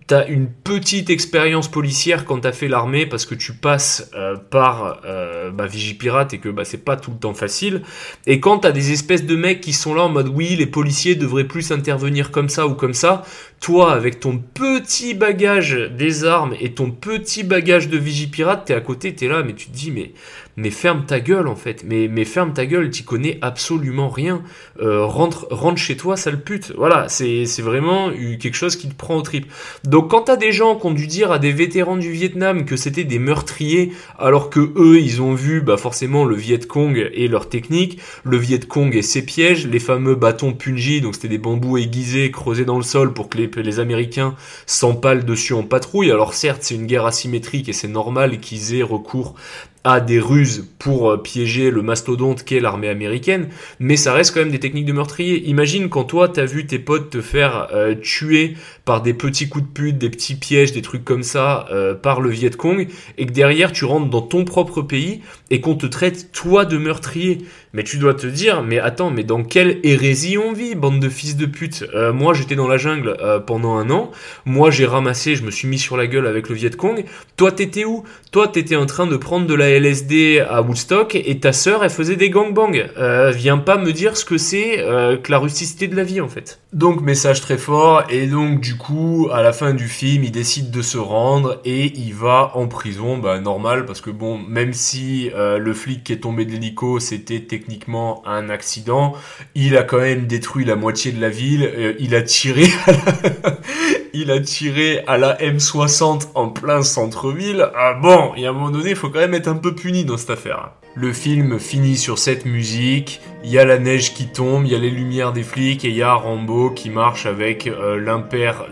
t'as une petite expérience policière quand t'as fait l'armée parce que tu passes euh, par euh, bah, Vigipirate et que bah, c'est pas tout le temps facile. Et quand t'as des espèces de mecs qui sont là en mode oui, les policiers devraient plus intervenir comme ça ou comme ça, toi avec ton petit bagage des armes et ton petit bagage de Vigipirate, t'es à côté, t'es là, mais tu te dis mais mais ferme ta gueule en fait, mais, mais ferme ta gueule, t'y connais absolument rien, euh, rentre, rentre chez toi, sale pute. Voilà, c'est vraiment quelque chose qui te prend au trip. Donc quand t'as des gens qui ont dû dire à des vétérans du Vietnam que c'était des meurtriers, alors que eux, ils ont vu bah, forcément le Viet Cong et leur technique, le Viet Cong et ses pièges, les fameux bâtons punji, donc c'était des bambous aiguisés creusés dans le sol pour que les, les Américains s'empalent dessus en patrouille. Alors certes, c'est une guerre asymétrique et c'est normal qu'ils aient recours a des ruses pour euh, piéger le mastodonte qu'est l'armée américaine, mais ça reste quand même des techniques de meurtrier. Imagine quand toi t'as vu tes potes te faire euh, tuer par des petits coups de pute, des petits pièges, des trucs comme ça euh, par le Viet Cong, et que derrière tu rentres dans ton propre pays et qu'on te traite toi de meurtrier. Mais tu dois te dire, mais attends, mais dans quelle hérésie on vit, bande de fils de pute? Moi j'étais dans la jungle pendant un an, moi j'ai ramassé, je me suis mis sur la gueule avec le Viet Cong. Toi t'étais où? Toi t'étais en train de prendre de la LSD à Woodstock et ta sœur elle faisait des gangbangs. Euh, viens pas me dire ce que c'est euh, que la rusticité de la vie en fait. Donc message très fort et donc du coup à la fin du film il décide de se rendre et il va en prison, bah normal parce que bon même si euh, le flic qui est tombé de l'hélico c'était techniquement un accident, il a quand même détruit la moitié de la ville, euh, il a tiré à la... <laughs> il a tiré à la M60 en plein centre-ville. Ah bon, il y a un moment donné il faut quand même être un peu puni dans cette affaire. Le film finit sur cette musique, il y a la neige qui tombe, il y a les lumières des flics et il y a Rambo qui marche avec euh,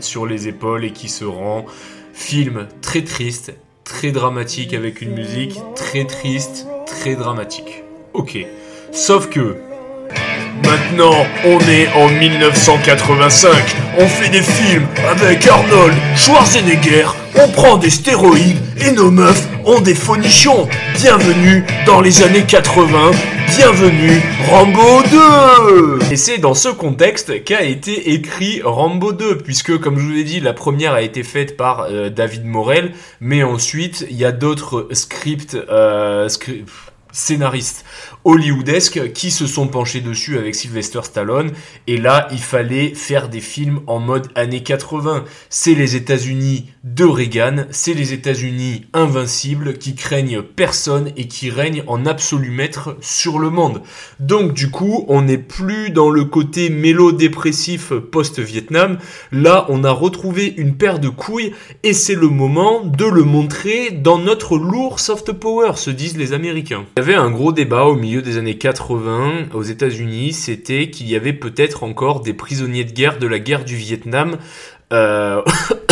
sur les épaules et qui se rend. Film très triste, très dramatique avec une musique très triste, très dramatique. Ok. Sauf que Maintenant, on est en 1985. On fait des films avec Arnold Schwarzenegger. On prend des stéroïdes et nos meufs ont des fonichons. Bienvenue dans les années 80. Bienvenue Rambo 2 Et c'est dans ce contexte qu'a été écrit Rambo 2, puisque comme je vous l'ai dit, la première a été faite par euh, David Morel, mais ensuite il y a d'autres scripts, euh, scripts scénaristes hollywoodesques qui se sont penchés dessus avec Sylvester Stallone. Et là, il fallait faire des films en mode années 80. C'est les États-Unis de Reagan, c'est les États-Unis invincibles qui craignent personne et qui règnent en absolu maître sur le monde. Donc du coup, on n'est plus dans le côté mélo-dépressif post-Vietnam. Là, on a retrouvé une paire de couilles et c'est le moment de le montrer dans notre lourd soft power, se disent les Américains. Il y avait un gros débat au milieu des années 80 aux États-Unis, c'était qu'il y avait peut-être encore des prisonniers de guerre de la guerre du Vietnam euh, <laughs>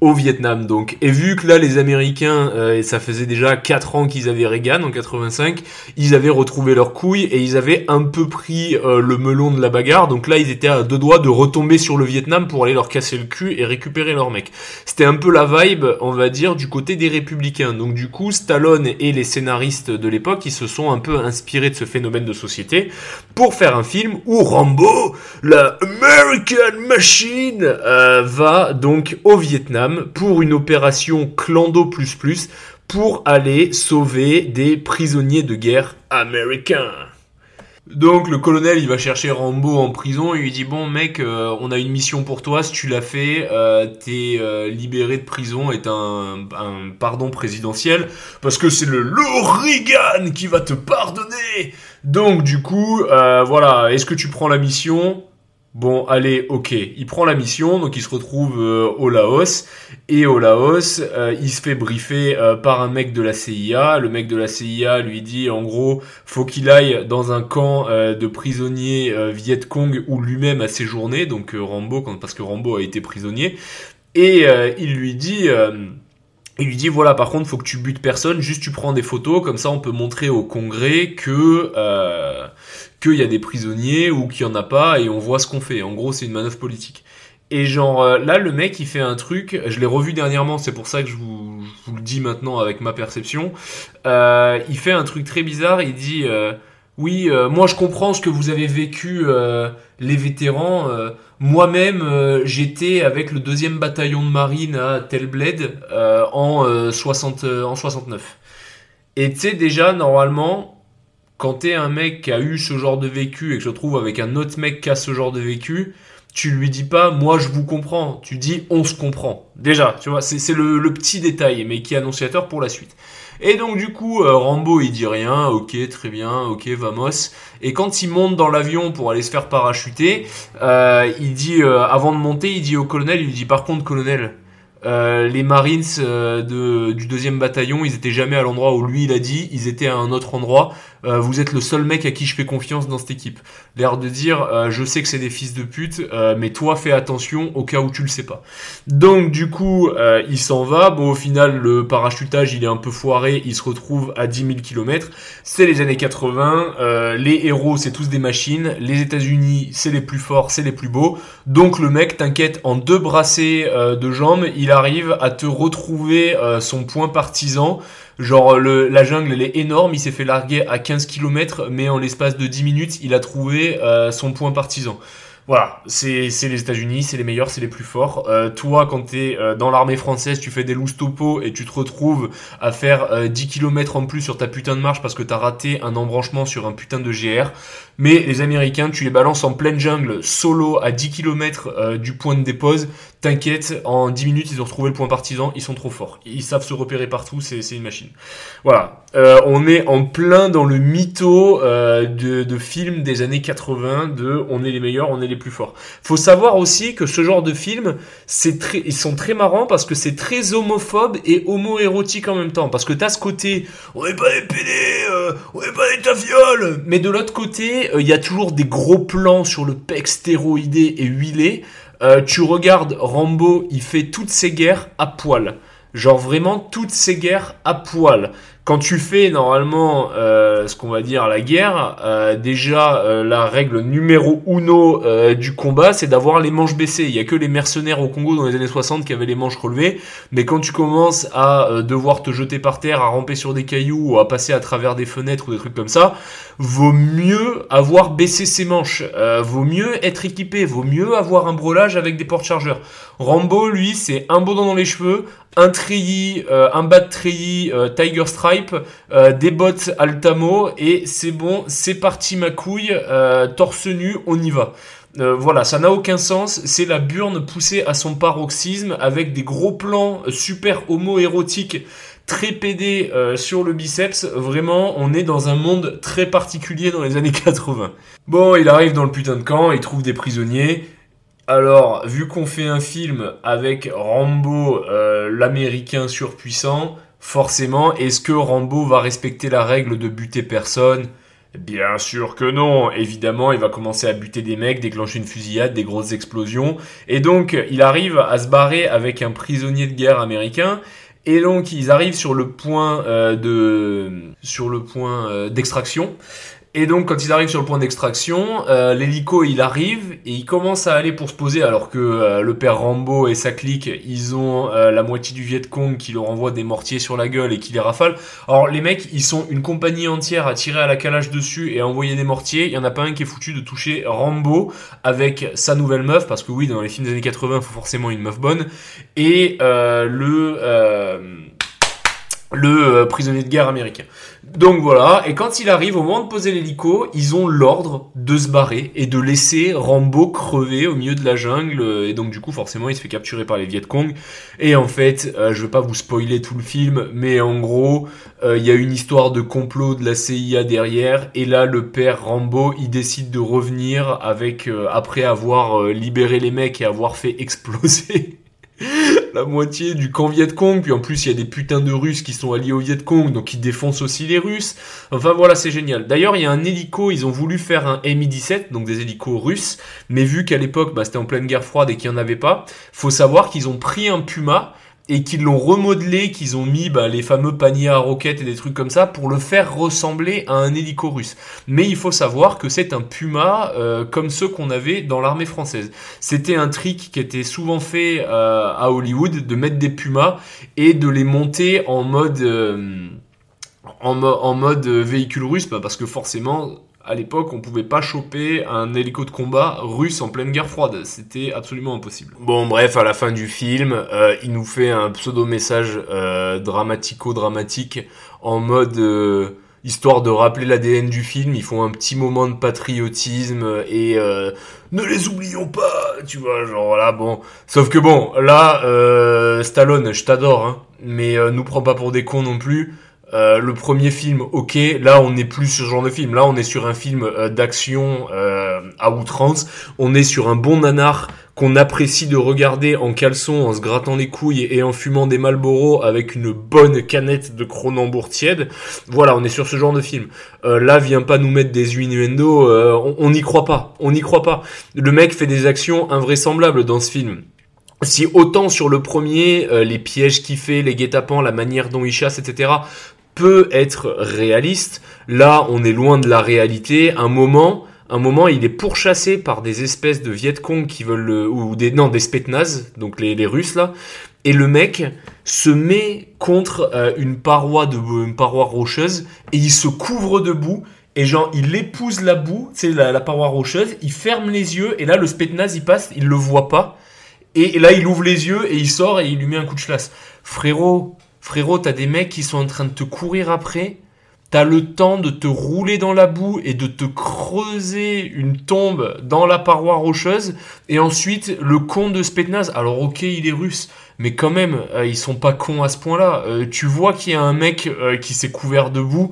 au Vietnam donc. Et vu que là les Américains, euh, et ça faisait déjà 4 ans qu'ils avaient Reagan en 85, ils avaient retrouvé leurs couilles et ils avaient un peu pris euh, le melon de la bagarre. Donc là ils étaient à deux doigts de retomber sur le Vietnam pour aller leur casser le cul et récupérer leurs mecs. C'était un peu la vibe, on va dire, du côté des républicains. Donc du coup Stallone et les scénaristes de l'époque, ils se sont un peu inspirés de ce phénomène de société pour faire un film où Rambo, la American Machine, euh, va donc au Vietnam pour une opération clando plus plus pour aller sauver des prisonniers de guerre américains. Donc le colonel il va chercher Rambo en prison. Et lui dit bon mec euh, on a une mission pour toi. Si tu l'as fait euh, t'es euh, libéré de prison et un, pardon présidentiel parce que c'est le Reagan qui va te pardonner. Donc du coup voilà. Est-ce que tu prends la mission? Bon, allez, ok. Il prend la mission, donc il se retrouve euh, au Laos. Et au Laos, euh, il se fait briefer euh, par un mec de la CIA. Le mec de la CIA lui dit, en gros, faut qu'il aille dans un camp de prisonniers Viet Cong où lui-même a séjourné. Donc Rambo, parce que Rambo a été prisonnier. Et il lui dit... il lui dit voilà par contre faut que tu butes personne juste tu prends des photos comme ça on peut montrer au congrès que qu'il y a des prisonniers ou qu'il y en a pas et on voit ce qu'on fait. En gros, c'est une manœuvre politique. Et genre euh, là, le mec, il fait un truc. Je l'ai revu dernièrement, c'est pour ça que je vous, le dis maintenant avec ma perception. Euh, il fait un truc très bizarre. Il dit euh, oui, moi je comprends ce que vous avez vécu, les vétérans. Moi-même, j'étais avec le deuxième bataillon de marine à Telbled en 60 en 69. Et tu sais déjà normalement quand t'es un mec qui a eu ce genre de vécu et que je trouve avec un autre mec qui a ce genre de vécu, tu lui dis pas moi je vous comprends, tu dis on se comprend. Déjà, tu vois, c'est le, petit détail, mais qui est annonciateur pour la suite. Et donc du coup, euh, Rambo il dit rien, ok, très bien, ok, vamos. Et quand il monte dans l'avion pour aller se faire parachuter, euh, il dit, euh, avant de monter, il dit au colonel, il lui dit par contre colonel, euh, les Marines euh, de, du deuxième bataillon, ils étaient jamais à l'endroit où lui il a dit, ils étaient à un autre endroit. Euh, vous êtes le seul mec à qui je fais confiance dans cette équipe. L'air de dire, je sais que c'est des fils de pute, mais toi fais attention au cas où tu le sais pas. Donc du coup, il s'en va. Bon, au final, le parachutage il est un peu foiré, il se retrouve à 10 000 km. C'est les années 80, les héros c'est tous des machines, les États-Unis c'est les plus forts, c'est les plus beaux. Donc le mec, t'inquiète, en deux brassées de jambes, il arrive à te retrouver euh, son point partisan. Genre le, la jungle elle est énorme, il s'est fait larguer à 15 km, mais en l'espace de 10 minutes, il a trouvé euh, son point partisan. Voilà, c'est les États-Unis, c'est les meilleurs, c'est les plus forts. Euh, toi, quand tu es euh, dans l'armée française, tu fais des loose topo et tu te retrouves à faire 10 km en plus sur ta putain de marche parce que t'as raté un embranchement sur un putain de GR. Mais les Américains, tu les balances en pleine jungle, solo, à 10 km du point de dépose. T'inquiète, en 10 minutes, ils ont retrouvé le point partisan, ils sont trop forts. Ils savent se repérer partout, c'est une machine. Voilà, euh, on est en plein dans le mytho euh, de, de films des années 80, de on est les meilleurs, on est les plus forts. Faut savoir aussi que ce genre de film, c'est très, ils sont très marrants parce que c'est très homophobe et homo-érotique en même temps. Parce que t'as ce côté, on est pas des pédés, euh, on est pas des tafioles, mais de l'autre côté, il y a toujours des gros plans sur le pec stéroïdé et huilé. Euh, tu regardes Rambo, il fait toutes ses guerres à poil. Genre vraiment toutes ses guerres à poil quand tu fais normalement euh, ce qu'on va dire la guerre, euh, déjà euh, la règle numéro uno du combat, c'est d'avoir les manches baissées. Il y a que les mercenaires au Congo dans les années 60 qui avaient les manches relevées, mais quand tu commences à devoir te jeter par terre, à ramper sur des cailloux ou à passer à travers des fenêtres ou des trucs comme ça, vaut mieux avoir baissé ses manches, vaut mieux être équipé, vaut mieux avoir un brelage avec des porte-chargeurs. Rambo, lui, c'est un baudon dans les cheveux, un treillis, un bas de treillis, Tiger Strike euh, des bottes Altamo et c'est bon, c'est parti ma couille, euh, torse nu, on y va. Euh, voilà, ça n'a aucun sens. C'est la burne poussée à son paroxysme avec des gros plans super homo-érotiques très pédés sur le biceps. Vraiment, on est dans un monde très particulier dans les années 80. Bon, il arrive dans le putain de camp, il trouve des prisonniers. Alors, vu qu'on fait un film avec Rambo, l'américain surpuissant, forcément, est-ce que Rambo va respecter la règle de buter personne? Bien sûr que non. Évidemment, il va commencer à buter des mecs, déclencher une fusillade, des grosses explosions. Et donc, il arrive à se barrer avec un prisonnier de guerre américain. Et donc, ils arrivent sur le point euh, de, sur le point euh, d'extraction. Et donc quand ils arrivent sur le point d'extraction, euh, l'hélico il arrive et il commence à aller pour se poser alors que euh, le père Rambo et sa clique ils ont euh, la moitié du Viet Cong qui leur envoie des mortiers sur la gueule et qui les rafale. Alors les mecs ils sont une compagnie entière à tirer à la calage dessus et à envoyer des mortiers. Il y en a pas un qui est foutu de toucher Rambo avec sa nouvelle meuf parce que oui dans les films des années 80 il faut forcément une meuf bonne et le le prisonnier de guerre américain. Donc voilà, et quand il arrive au moment de poser l'hélico, ils ont l'ordre de se barrer et de laisser Rambo crever au milieu de la jungle. Et donc du coup, forcément, il se fait capturer par les Viet Cong. Et en fait, euh, je veux pas vous spoiler tout le film, mais en gros, euh, il y a une histoire de complot de la CIA derrière. Et là, le père Rambo, il décide de revenir avec euh, après avoir libéré les mecs et avoir fait exploser la moitié du camp Viet Cong, puis en plus il y a des putains de Russes qui sont alliés au Viet Cong, donc ils défoncent aussi les Russes. Enfin voilà, c'est génial. D'ailleurs, il y a un hélico, ils ont voulu faire un Mi-17, donc des hélicos russes, mais vu qu'à l'époque bah, c'était en pleine guerre froide et qu'il n'y en avait pas, faut savoir qu'ils ont pris un Puma, et qu'ils l'ont remodelé, qu'ils ont mis bah, les fameux paniers à roquettes et des trucs comme ça pour le faire ressembler à un hélico russe. Mais il faut savoir que c'est un Puma euh, comme ceux qu'on avait dans l'armée française. C'était un trick qui était souvent fait euh, à Hollywood de mettre des Pumas et de les monter en mode euh, en, mode véhicule russe bah, parce que forcément à l'époque, on pouvait pas choper un hélico de combat russe en pleine guerre froide. C'était absolument impossible. Bon, bref, à la fin du film, euh, il nous fait un pseudo-message euh, dramatico-dramatique en mode... Euh, histoire de rappeler l'ADN du film, ils font un petit moment de patriotisme et ne les oublions pas, tu vois, genre voilà, bon. Sauf que bon, là, Stallone, je t'adore, hein, mais nous prends pas pour des cons non plus. Euh, le premier film, ok, là on n'est plus ce genre de film, là on est sur un film euh, d'action euh, à outrance, on est sur un bon nanar qu'on apprécie de regarder en caleçon, en se grattant les couilles et en fumant des Marlboro avec une bonne canette de Cronenbourg tiède. Voilà, on est sur ce genre de film. là, vient pas nous mettre des innuendo, on n'y croit pas, on n'y croit pas. Le mec fait des actions invraisemblables dans ce film. Si autant sur le premier, les pièges qu'il fait, les guet-apens, la manière dont il chasse, etc., peut être réaliste. Là, on est loin de la réalité. Un moment, un moment, il est pourchassé par des espèces de Viet Cong qui veulent le, ou des non des Spetnaz, donc les, les Russes là. Et le mec se met contre euh, une paroi de une paroi rocheuse et il se couvre debout et genre il épouse la boue, c'est la, la paroi rocheuse, il ferme les yeux et là le Spetnaz il passe, il le voit pas et, là il ouvre les yeux et il sort et il lui met un coup de chlasse. Frérot, Frérot, t'as des mecs qui sont en train de te courir après. T'as le temps de te rouler dans la boue et de te creuser une tombe dans la paroi rocheuse. Et ensuite, le con de Spetnaz. Alors, ok, il est russe, mais quand même, euh, ils sont pas cons à ce point-là. Euh, tu vois qu'il y a un mec euh, qui s'est couvert de boue.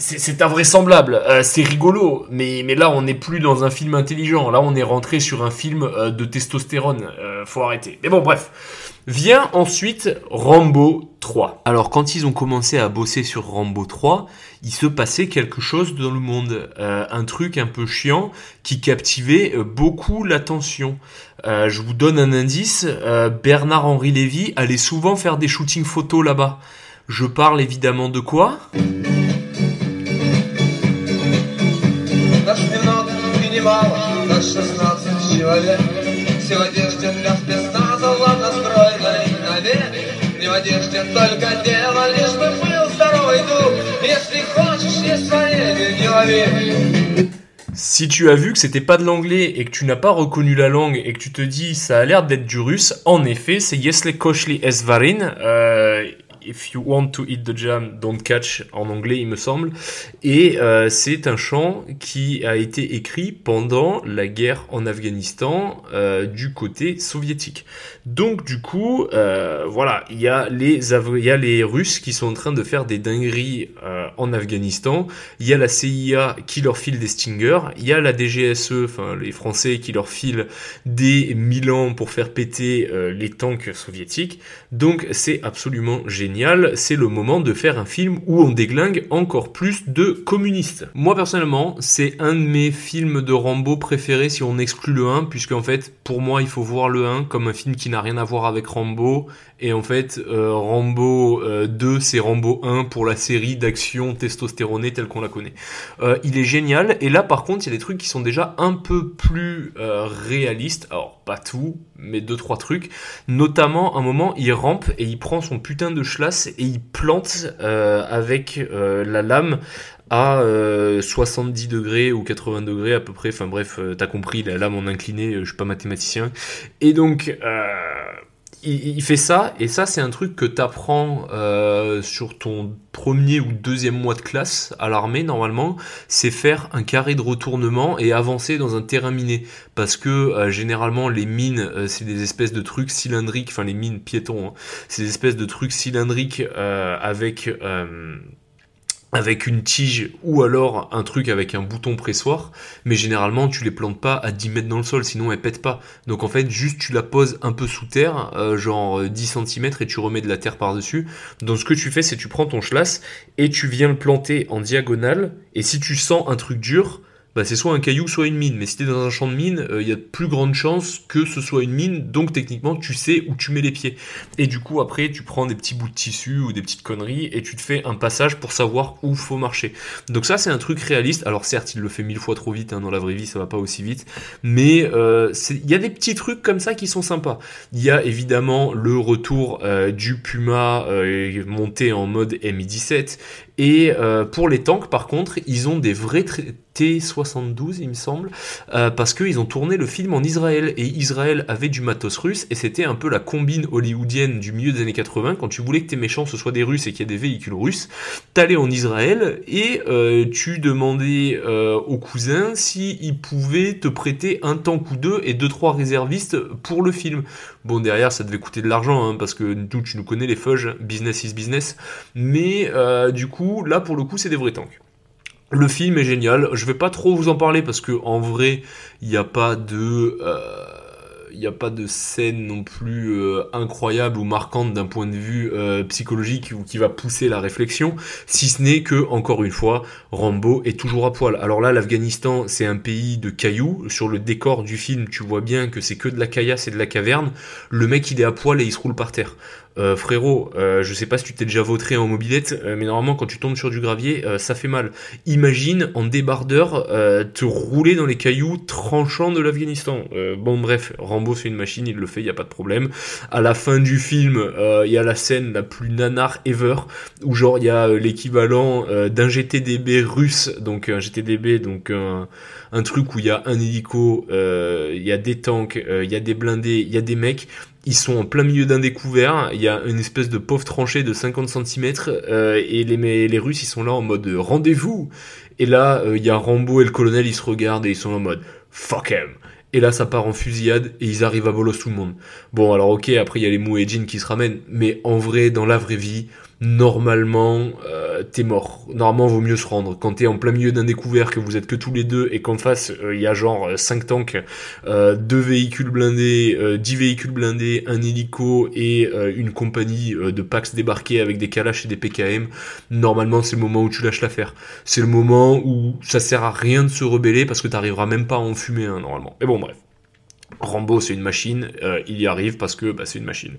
C'est invraisemblable, c'est rigolo, mais, là on n'est plus dans un film intelligent, là on est rentré sur un film de testostérone, faut arrêter. Mais bon bref, Vient ensuite Rambo 3. Alors quand ils ont commencé à bosser sur Rambo 3, il se passait quelque chose dans le monde, euh, un truc un peu chiant qui captivait euh, beaucoup l'attention. Euh, je vous donne un indice, Bernard-Henri Lévy allait souvent faire des shootings photos là-bas. Je parle évidemment de quoi? Si tu as vu que c'était pas de l'anglais et que tu n'as pas reconnu la langue et que tu te dis ça a l'air d'être du russe, en effet, c'est Yesle Koshli Esvarin. Euh, If you want to eat the jam, don't catch en anglais, il me semble. Et euh, c'est un chant qui a été écrit pendant la guerre en Afghanistan euh, du côté soviétique. Donc du coup, euh, voilà, il y a les il y a les Russes qui sont en train de faire des dingueries en Afghanistan. Il y a la CIA qui leur file des Stingers. Il y a la DGSE, enfin les Français qui leur filent des Milan pour faire péter les tanks soviétiques. Donc c'est absolument génial. C'est le moment de faire un film où on déglingue encore plus de communistes. Moi personnellement, c'est un de mes films de Rambo préférés si on exclut le 1, puisque en fait, pour moi, il faut voir le 1 comme un film qui n'a rien à voir avec Rambo. Et en fait, euh, Rambo 2, euh, c'est Rambo 1 pour la série d'action testostéronée telle qu'on la connaît. Euh, il est génial. Et là, par contre, il y a des trucs qui sont déjà un peu plus réalistes. Pas tout, mais deux trois trucs. Notamment, un moment, il rampe et il prend son putain de schlass et il plante avec la lame à 70 degrés ou 80 degrés à peu près. Enfin bref, t'as compris, la lame en incliné, je suis pas mathématicien. Et donc, il, fait ça, et ça c'est un truc que t'apprends euh, sur ton premier ou deuxième mois de classe à l'armée normalement, c'est faire un carré de retournement et avancer dans un terrain miné. Parce que euh, généralement les mines, euh, c'est des espèces de trucs cylindriques, enfin les mines piétons, hein, c'est des espèces de trucs cylindriques avec avec une tige ou alors un truc avec un bouton pressoir, mais généralement tu les plantes pas à 10 mètres dans le sol, sinon elles pètent pas. Donc en fait juste tu la poses un peu sous terre, euh, genre 10 euh, cm et tu remets de la terre par-dessus. Donc ce que tu fais c'est tu prends ton schlass et tu viens le planter en diagonale, et si tu sens un truc dur, bah, c'est soit un caillou, soit une mine. Mais si t'es dans un champ de mine, euh, il y a de plus grandes chances que ce soit une mine, donc techniquement tu sais où tu mets les pieds. Et du coup après tu prends des petits bouts de tissu ou des petites conneries et tu te fais un passage pour savoir où faut marcher. Donc ça c'est un truc réaliste. Alors certes il le fait mille fois trop vite, hein, dans la vraie vie ça va pas aussi vite, mais euh, il y a des petits trucs comme ça qui sont sympas. Il y a évidemment le retour euh, du Puma monté en mode Mi-17 et pour les tanks par contre ils ont des vrais T72, il me semble, euh, parce qu'ils ont tourné le film en Israël, et Israël avait du matos russe, et c'était un peu la combine hollywoodienne du milieu des années 80, quand tu voulais que tes méchants ce soient des Russes et qu'il y ait des véhicules russes, t'allais en Israël, et euh, tu demandais euh, aux cousins s'ils pouvaient te prêter un tank ou deux, et deux trois réservistes pour le film. Bon, derrière, ça devait coûter de l'argent, hein, parce que nous, tu nous connais les fudge, business is business, mais du coup, là, pour le coup, c'est des vrais tanks. Le film est génial. Je vais pas trop vous en parler parce que en vrai, il n'y a pas de euh, il n'y a pas de scène non plus euh, incroyable ou marquante d'un point de vue euh, psychologique ou qui va pousser la réflexion, si ce n'est que, encore une fois, Rambo est toujours à poil. Alors là, l'Afghanistan, c'est un pays de cailloux. Sur le décor du film, tu vois bien que c'est que de la caillasse et de la caverne. Le mec, il est à poil et il se roule par terre. Euh, frérot, euh, je sais pas si tu t'es déjà vautré en mobilette, euh, mais normalement quand tu tombes sur du gravier, ça fait mal. Imagine en débardeur te rouler dans les cailloux tranchants de l'Afghanistan. bon bref, Rambo c'est une machine, il le fait, il y a pas de problème. À la fin du film, il y a la scène la plus nanar ever, où genre y a l'équivalent d'un GTDB russe, donc un GTDB, donc un truc où il y a un hélico, il y a des tanks, il y a des blindés, il y a des mecs. Ils sont en plein milieu d'un découvert, il y a une espèce de pauvre tranchée de 50 cm euh, et les, les Russes ils sont là en mode rendez-vous. Et là euh, il y a Rambo et le colonel ils se regardent et ils sont en mode fuck him et là ça part en fusillade et ils arrivent à bolos tout le monde. Bon alors ok après il y a les Mouedjin qui se ramènent. Mais en vrai dans la vraie vie normalement, euh, t'es mort. Normalement, vaut mieux se rendre. Quand t'es en plein milieu d'un découvert, que vous êtes que tous les deux, et qu'en face, il euh, y a genre 5 euh, tanks, euh, deux véhicules blindés, 10 véhicules blindés, un hélico et une compagnie de Pax débarqués avec des Kalash et des PKM, normalement, c'est le moment où tu lâches l'affaire. C'est le moment où ça sert à rien de se rebeller parce que t'arriveras même pas à en fumer, hein, normalement. Mais bon, bref. Rambo c'est une machine, euh, il y arrive parce que bah, c'est une machine.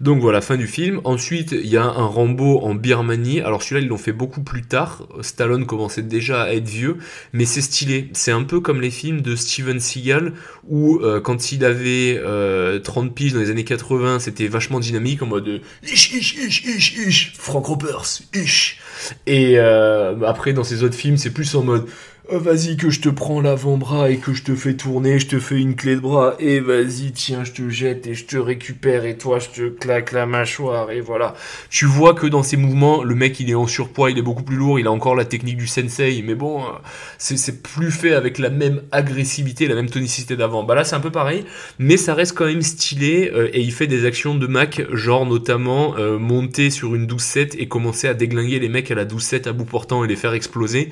Donc voilà, fin du film. Ensuite, il y a un Rambo en Birmanie. Alors celui-là, ils l'ont fait beaucoup plus tard. Stallone commençait déjà à être vieux, mais c'est stylé. C'est un peu comme les films de Steven Seagal, où euh, quand il avait 30 euh, piges dans les années 80, c'était vachement dynamique en mode ish ish ish ish ish Frank Ropers ish Et euh, après, dans ces autres films, c'est plus en mode Oh, vas-y que je te prends l'avant-bras et que je te fais tourner, je te fais une clé de bras et vas-y tiens je te jette et je te récupère et toi je te claque la mâchoire et voilà. Tu vois que dans ces mouvements le mec il est en surpoids, il est beaucoup plus lourd, il a encore la technique du sensei mais bon euh, c'est plus fait avec la même agressivité, la même tonicité d'avant. Bah là c'est un peu pareil mais ça reste quand même stylé euh, et il fait des actions de Mac genre notamment euh, monter sur une 12-7 et commencer à déglinguer les mecs à la 12-7 à bout portant et les faire exploser.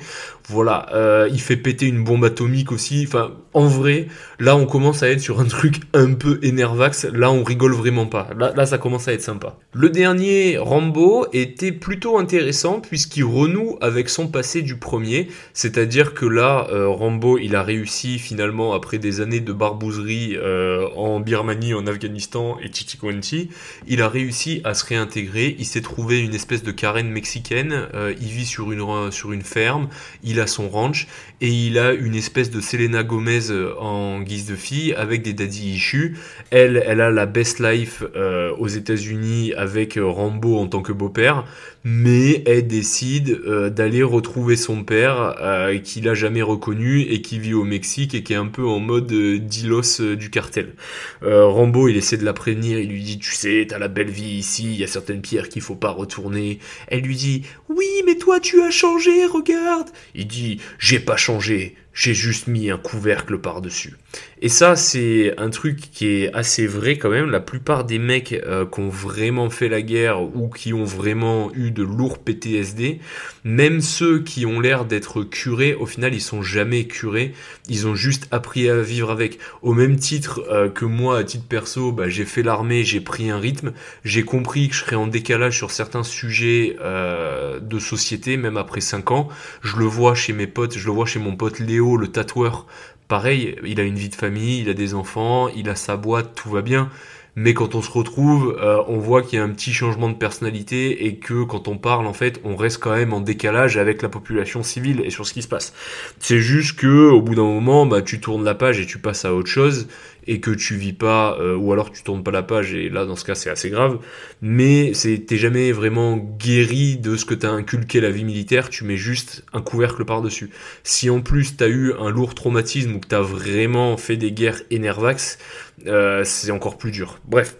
Voilà. Il fait péter une bombe atomique aussi. Enfin, en vrai, là, on commence à être sur un truc un peu énervax. Là, on rigole vraiment pas. Là, ça commence à être sympa. Le dernier, Rambo, était plutôt intéressant puisqu'il renoue avec son passé du premier. C'est-à-dire que là, euh, Rambo, il a réussi finalement, après des années de barbouzerie euh, en Birmanie, en Afghanistan et Chichikwenti, il a réussi à se réintégrer. Il s'est trouvé une espèce de carène mexicaine. Euh, il vit sur une, sur une ferme. Il a son ranch et il a une espèce de Selena Gomez euh, en guise de fille avec des daddy issues. Elle, elle a la best life euh, aux États-Unis avec euh, Rambo en tant que beau-père mais elle décide euh, d'aller retrouver son père euh, qu'il a jamais reconnu et qui vit au Mexique et qui est un peu en mode euh, dilos euh, du cartel. Rambo, il essaie de la prévenir, il lui dit "Tu sais, t'as la belle vie ici, il y a certaines pierres qu'il faut pas retourner." Elle lui dit "Oui, mais toi tu as changé, regarde." Il dit "J'ai pas changé, j'ai juste mis un couvercle par-dessus." Et ça, c'est un truc qui est assez vrai quand même. La plupart des mecs euh, qui ont vraiment fait la guerre ou qui ont vraiment eu de lourds PTSD, même ceux qui ont l'air d'être curés, au final, ils sont jamais curés. Ils ont juste appris à vivre avec. Au même titre euh, que moi, à titre perso, bah, j'ai fait l'armée, j'ai pris un rythme, j'ai compris que je serais en décalage sur certains sujets euh, de société, même après 5 ans. Je le vois chez mes potes, je le vois chez mon pote Léo, le tatoueur pareil, il a une vie de famille, il a des enfants, il a sa boîte, tout va bien. Mais quand on se retrouve, euh, on voit qu'il y a un petit changement de personnalité et que quand on parle, en fait, on reste quand même en décalage avec la population civile et sur ce qui se passe. C'est juste que au bout d'un moment, bah, tu tournes la page et tu passes à autre chose et que tu vis pas, euh, ou alors tu tournes pas la page, et là dans ce cas c'est assez grave, mais t'es jamais vraiment guéri de ce que t'as inculqué la vie militaire, tu mets juste un couvercle par-dessus. Si en plus t'as eu un lourd traumatisme ou que t'as vraiment fait des guerres énervax, euh, c'est encore plus dur. Bref,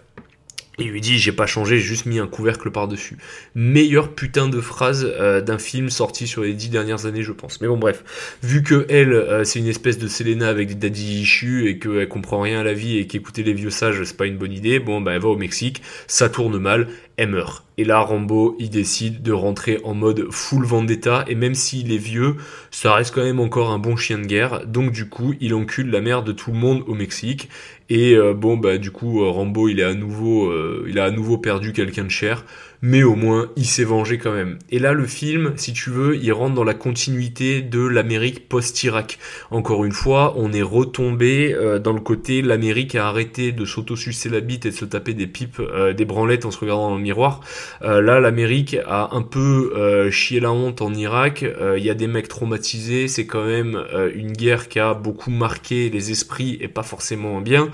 il lui dit j'ai pas changé, j'ai juste mis un couvercle par-dessus. Meilleure putain de phrase euh, d'un film sorti sur les dix dernières années, je pense. Mais bon, bref. Vu que elle, euh, c'est une espèce de Selena avec des daddy issues et qu'elle comprend rien à la vie et qu'écouter les vieux sages, c'est pas une bonne idée, bon, bah, elle va au Mexique, ça tourne mal, elle meurt. Et là, Rambo, il décide de rentrer en mode full vendetta, et même s'il est vieux, ça reste quand même encore un bon chien de guerre. Donc du coup, il encule la mère de tout le monde au Mexique. Et euh, bon, bah du coup, Rambo, il est à nouveau, euh, il a à nouveau perdu quelqu'un de cher mais au moins il s'est vengé quand même. Et là le film, si tu veux, il rentre dans la continuité de l'Amérique post-Irak. Encore une fois, on est retombé euh, dans le côté l'Amérique a arrêté de s'autosucer la bite et de se taper des pipes, euh, des branlettes en se regardant dans le miroir. Euh, là l'Amérique a un peu chié la honte en Irak. Il y a des mecs traumatisés, c'est quand même une guerre qui a beaucoup marqué les esprits et pas forcément bien.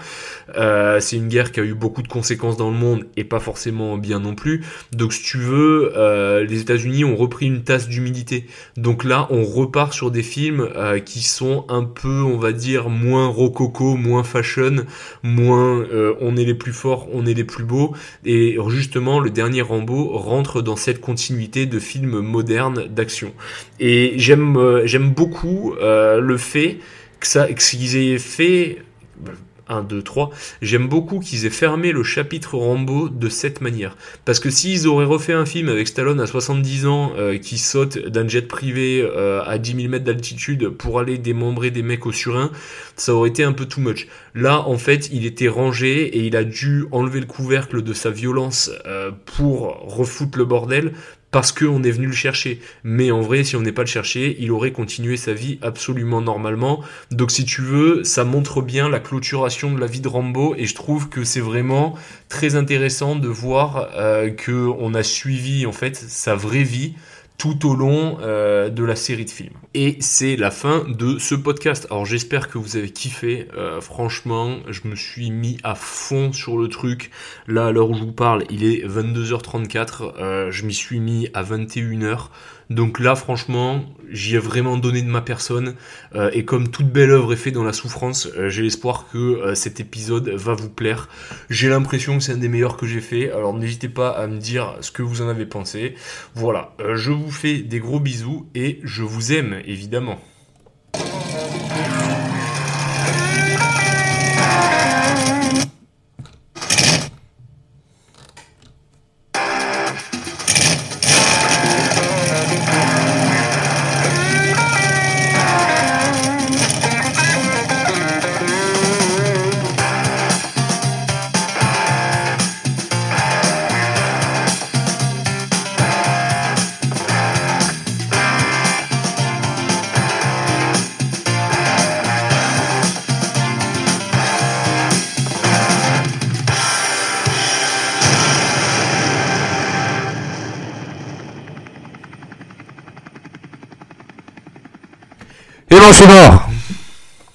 c'est une guerre qui a eu beaucoup de conséquences dans le monde et pas forcément bien non plus. Donc si tu veux, euh, les États-Unis ont repris une tasse d'humidité. Donc là, on repart sur des films euh, qui sont un peu, on va dire, moins rococo, moins fashion, moins euh, on est les plus forts, on est les plus beaux. Et justement, le dernier Rambo rentre dans cette continuité de films modernes d'action. Et j'aime j'aime beaucoup le fait que ça qu'ils aient fait 1, 2, 3, j'aime beaucoup qu'ils aient fermé le chapitre Rambo de cette manière. Parce que s'ils auraient refait un film avec Stallone à 70 ans euh, qui saute d'un jet privé euh, à 10 000 mètres d'altitude pour aller démembrer des mecs au surin, ça aurait été un peu too much. Là, en fait, il était rangé et il a dû enlever le couvercle de sa violence euh, pour refoutre le bordel parce qu'on est venu le chercher. Mais en vrai, si on n'est pas le chercher, il aurait continué sa vie absolument normalement. Donc si tu veux, ça montre bien la clôturation de la vie de Rambo et je trouve que c'est vraiment très intéressant de voir euh, que on a suivi en fait sa vraie vie tout au long euh, de la série de films. Et c'est la fin de ce podcast. Alors j'espère que vous avez kiffé. Euh, franchement, je me suis mis à fond sur le truc. Là, à l'heure où je vous parle, il est 22h34. Euh, je m'y suis mis à 21h. Donc là, franchement, j'y ai vraiment donné de ma personne. Euh, et comme toute belle œuvre est faite dans la souffrance, euh, j'ai l'espoir que euh, cet épisode va vous plaire. J'ai l'impression que c'est un des meilleurs que j'ai fait. Alors n'hésitez pas à me dire ce que vous en avez pensé. Voilà, je vous fais des gros bisous et je vous aime évidemment. Et bon, c'est mort